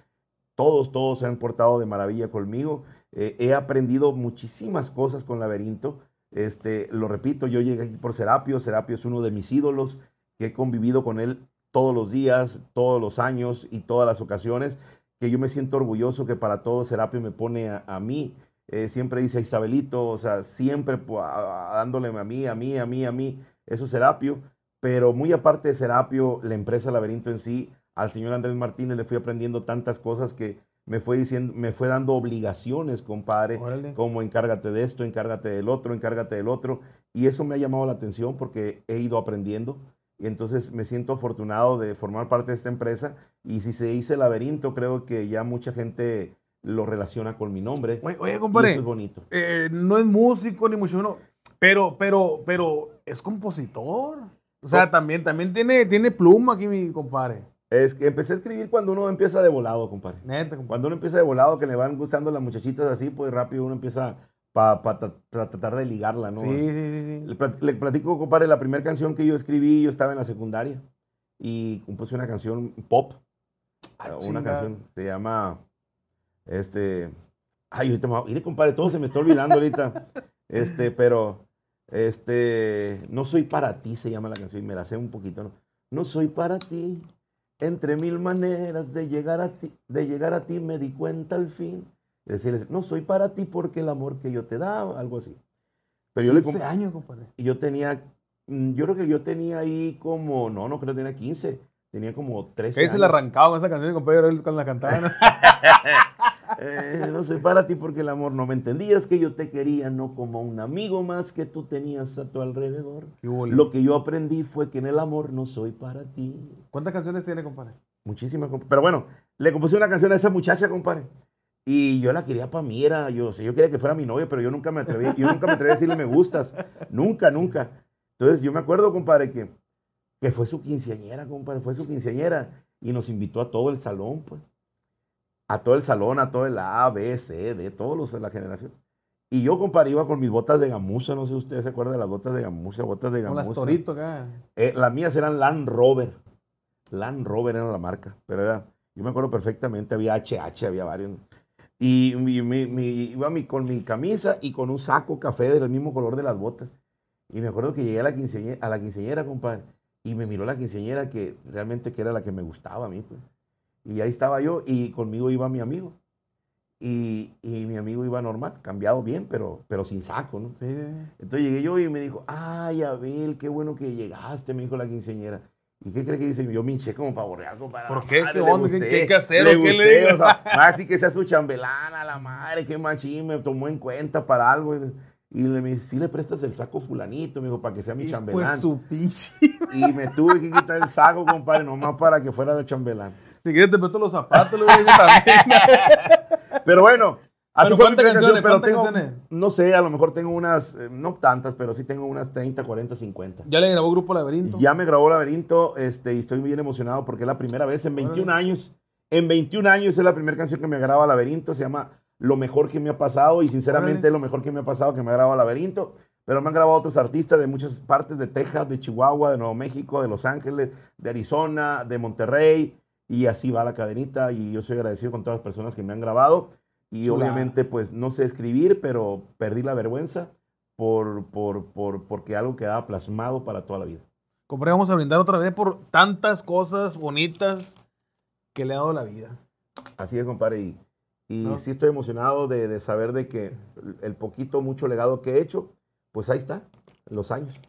Todos, todos se han portado de maravilla conmigo. Eh, he aprendido muchísimas cosas con Laberinto. Este, lo repito, yo llegué aquí por Serapio. Serapio es uno de mis ídolos, que he convivido con él todos los días, todos los años y todas las ocasiones, que yo me siento orgulloso que para todo Serapio me pone a, mí. Eh, siempre dice Isabelito, o sea, siempre dándole a mí, a mí, a mí, a mí, eso es Serapio. Pero muy aparte de Serapio, la empresa Laberinto en sí, al señor Andrés Martínez le fui aprendiendo tantas cosas que me fue diciendo, me fue dando obligaciones, compadre, como encárgate de esto, encárgate del otro, encárgate del otro. Y eso me ha llamado la atención porque he ido aprendiendo. Y entonces me siento afortunado de formar parte de esta empresa. Y si se dice laberinto, creo que ya mucha gente lo relaciona con mi nombre. Oye, compadre. eso es bonito. Eh, no es músico ni mucho menos, pero, pero, pero es compositor. O sea, también, también tiene, tiene pluma aquí, mi compadre. Es que empecé a escribir cuando uno empieza de volado, compadre. Neta, Cuando uno empieza de volado, que le van gustando las muchachitas así, pues rápido uno empieza para tratar de ligarla, ¿no? Sí, sí, sí. Le, le, platico, compadre, la primera canción que yo escribí, yo estaba en la secundaria y compuse una canción pop. Ah, una canción, se llama, este, ay, ahorita me mire, compadre, todo se me está olvidando ahorita. [LAUGHS] Este, pero, este, no soy para ti, se llama la canción, y me la sé un poquito, ¿no? No soy para ti, entre mil maneras de llegar a ti, de llegar a ti me di cuenta al fin decirles, no soy para ti porque el amor que yo te daba, algo así. Pero 15 yo años, compadre. Y yo tenía, mm, yo creo que yo tenía ahí como, no, no creo que tenía 15, tenía como 13 años. se le arrancaba con esa canción, compadre, con la cantaba. [LAUGHS] Eh, ¿no? soy para ti porque el amor no me entendías que yo te quería, no como un amigo más que tú tenías a tu alrededor. Lo que yo aprendí fue que en el amor no soy para ti. ¿Cuántas canciones tiene, compadre? Muchísimas, compadre. Pero bueno, le compuse una canción a esa muchacha, compadre. Y yo la quería para mí, era, yo, yo quería que fuera mi novia, pero yo nunca me atreví, yo nunca me atreví a decirle me gustas, nunca, nunca. Entonces yo me acuerdo, compadre, que, que fue su quinceañera, compadre, fue su quinceañera y nos invitó a todo el salón, pues. A todo el salón, a todo el A, B, C, D, todos los de la generación. Y yo, compadre, iba con mis botas de gamuza, no sé si ustedes se acuerdan de las botas de gamuza, botas de gamuza. Con las torito acá. Eh, las mías eran Land Rover. Land Rover era la marca, pero era, yo me acuerdo perfectamente, había HH, había varios. Y mi, iba mi, con mi camisa y con un saco café del mismo color de las botas. Y me acuerdo que llegué a la quinceañera, a la quinceañera compadre, y me miró la quinceañera que realmente que era la que me gustaba a mí. Pues. Y ahí estaba yo y conmigo iba mi amigo. Y, y, mi amigo iba normal, cambiado bien, pero, pero sin saco, ¿no? Entonces llegué yo y me dijo, ay, Abel, qué bueno que llegaste, me dijo la quinceañera. ¿Y qué cree que dice? Yo me hinché como para borrear, compadre. ¿Por qué? ¿Qué onda? ¿Qué hay que hacer? ¿O qué le digo? O sea, [LAUGHS] así que sea su chambelana, la madre, qué machín, me tomó en cuenta para algo. Y le me dice, si le prestas el saco fulanito, me dijo, para que sea mi chambelán. Pues su pinche. Y me tuve que quitar el saco, compadre, nomás para que fuera el chambelán. Si quieres te meto los zapatos, le voy a decir también. [LAUGHS] Pero bueno, Así fue mi canción, pero tengo, no sé, a lo mejor tengo unas, eh, no tantas, pero sí tengo unas 30, 40, 50. ¿Ya le grabó Grupo Laberinto? Ya me grabó Laberinto este, y estoy bien emocionado porque es la primera vez en 21 años. En 21 años es la primera canción que me graba Laberinto, se llama Lo mejor que me ha pasado y sinceramente es lo mejor que me ha pasado que me graba Laberinto. Pero me han grabado otros artistas de muchas partes de Texas, de Chihuahua, de Nuevo México, de Los Ángeles, de Arizona, de Monterrey y así va la cadenita y yo soy agradecido con todas las personas que me han grabado. Y obviamente, pues no sé escribir, pero perdí la vergüenza por, por, por, porque algo quedaba plasmado para toda la vida. Compadre, vamos a brindar otra vez por tantas cosas bonitas que le ha dado la vida. Así es, compadre. Y, y sí estoy emocionado de, de, saber de que el poquito, mucho legado que he hecho, pues ahí está, los años.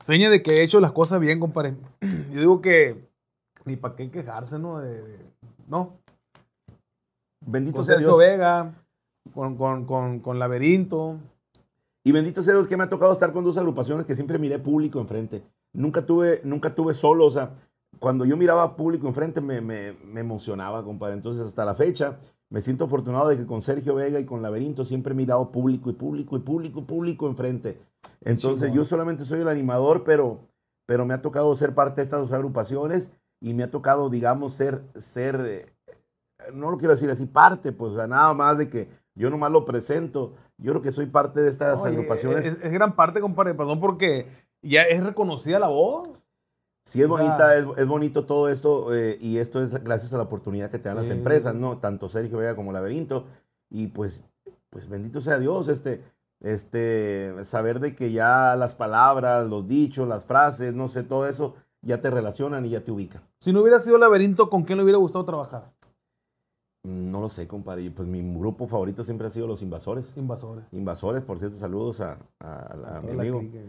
Seña de que he hecho las cosas bien, compadre. [CLEARS THROAT] Yo digo que ni para qué quejarse, ¿no? no, Bendito sea Dios. Vega, con, con, con, Laberinto. Y bendito sea Dios que me ha tocado estar con dos agrupaciones que siempre miré público enfrente. Nunca tuve, nunca tuve solo, o sea, cuando yo miraba público enfrente me, me, me emocionaba, compadre. Entonces, hasta la fecha, me siento afortunado de que con Sergio Vega y con Laberinto siempre he mirado público y público y público y público enfrente. Entonces, yo solamente soy el animador, pero, pero me ha tocado ser parte de estas dos agrupaciones y me ha tocado, digamos, ser, ser eh, no lo quiero decir así, parte, pues, nada más de que yo nomás lo presento. Yo creo que soy parte de estas agrupaciones. Es, gran parte, compadre, perdón, porque ya es reconocida la voz. Sí, es bonita, es, bonito todo esto, eh, y esto es gracias a la oportunidad que te dan las empresas, ¿no? Tanto Sergio Vega como Laberinto. Y pues, pues bendito sea Dios, este, este, saber de que ya las palabras, los dichos, las frases, no sé, todo eso ya te relacionan y ya te ubican. Si no hubiera sido laberinto, ¿con quién le hubiera gustado trabajar? No lo sé, compadre. Pues mi grupo favorito siempre ha sido Los Invasores. Invasores. Invasores, por cierto, saludos a, a- a- a mi amigo, clica.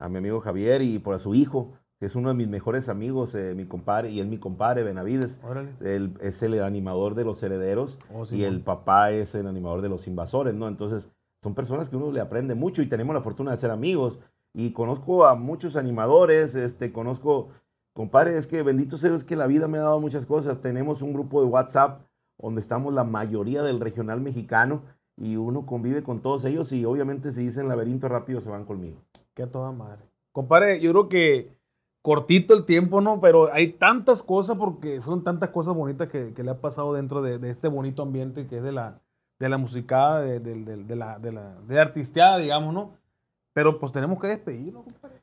a mi amigo Javier y por su hijo, que es uno de mis mejores amigos, eh, mi compadre, y es mi compadre, Benavides. Órale. Él es el animador de Los Herederos Oh, y el papá es el animador de Los Invasores, ¿no? Entonces, son personas que uno le aprende mucho y tenemos la fortuna de ser amigos. Y conozco a muchos animadores, este, conozco, compadre, es que bendito sea Dios que la vida me ha dado muchas cosas. Tenemos un grupo de WhatsApp donde estamos la mayoría del regional mexicano y uno convive con todos ellos y obviamente si dicen laberinto rápido se van conmigo. Qué a toda madre. Compadre, yo creo que cortito el tiempo, ¿no? Pero hay tantas cosas porque fueron tantas cosas bonitas que, que le ha pasado dentro de, de este bonito ambiente que es de la, de la musicada, de, de- de- la, de la de artisteada, digamos, ¿no? Pero pues tenemos que despedirnos, compadre.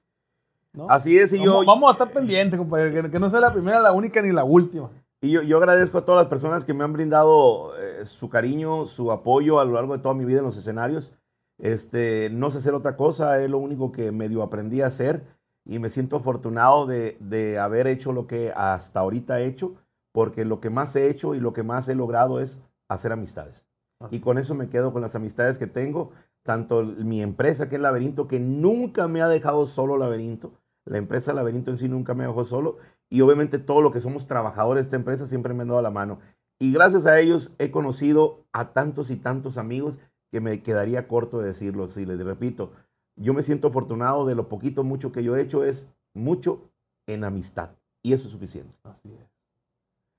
¿No? Así es, y yo, vamos, vamos a estar pendientes, compadre, que, que no sea la primera, la única ni la última. Y yo, yo agradezco a todas las personas que me han brindado eh, su cariño, su apoyo a lo largo de toda mi vida en los escenarios. Este, no sé hacer otra cosa, es lo único que medio aprendí a hacer y me siento afortunado de, de haber hecho lo que hasta ahorita he hecho, porque lo que más he hecho y lo que más he logrado es hacer amistades. Y con eso me quedo con las amistades que tengo, tanto mi empresa que es Laberinto, que nunca me ha dejado solo Laberinto, la empresa Laberinto en sí nunca me dejó solo, y obviamente todo lo que somos trabajadores de esta empresa siempre me han dado la mano. Y gracias a ellos he conocido a tantos y tantos amigos que me quedaría corto de decirlo. Si les repito, yo me siento afortunado de lo poquito, mucho que yo he hecho, es mucho en amistad. Y eso es suficiente. Así es.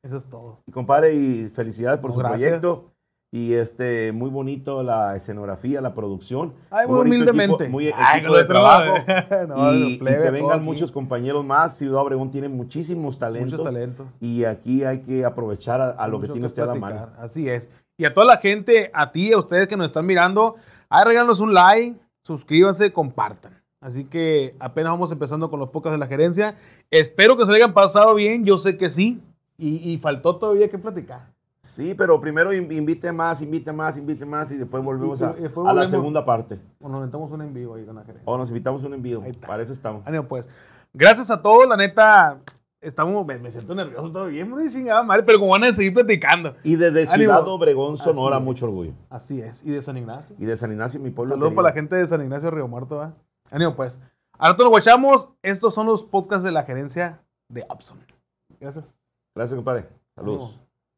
Eso es todo. Y compadre, y felicidades por No, su gracias. proyecto. Y este, muy bonito la escenografía, la producción. Ay, muy, humildemente. equipo- muy Ay, equipo de trabajo. [LAUGHS] No, y, y que vengan aquí. muchos compañeros más. Ciudad Obregón tiene muchísimos talentos. Mucho talento. Y aquí hay que aprovechar a, a lo que tiene usted a la mano. Así es. Y a toda la gente, a ti, a ustedes que nos están mirando, ahí regálanos un like, suscríbanse, compartan. Así que apenas vamos empezando con los pocas de la gerencia. Espero que se hayan pasado bien, yo sé que sí. Y, y faltó todavía que platicar. Sí, pero primero in- invite más, invite más, invite más y después volvemos y a, después a la segunda parte. Bueno, nos aventamos un en vivo ahí con la gerencia. O nos invitamos un envío. Para eso estamos. Ánimo, pues. Gracias a todos, la neta. Estamos, me, me siento nervioso todavía, muy chingada madre, pero como van a seguir platicando. Y desde Ánimo. Ciudad Obregón, Sonora, mucho orgullo. Así es. Y de San Ignacio. Y de San Ignacio, mi pueblo. Saludos para la gente de San Ignacio Río Muerto. ¿va? Ánimo, pues. Ahora nos guachamos. Estos son los podcasts de la gerencia de Upson. Gracias. Gracias, compadre. Saludos. Ánimo.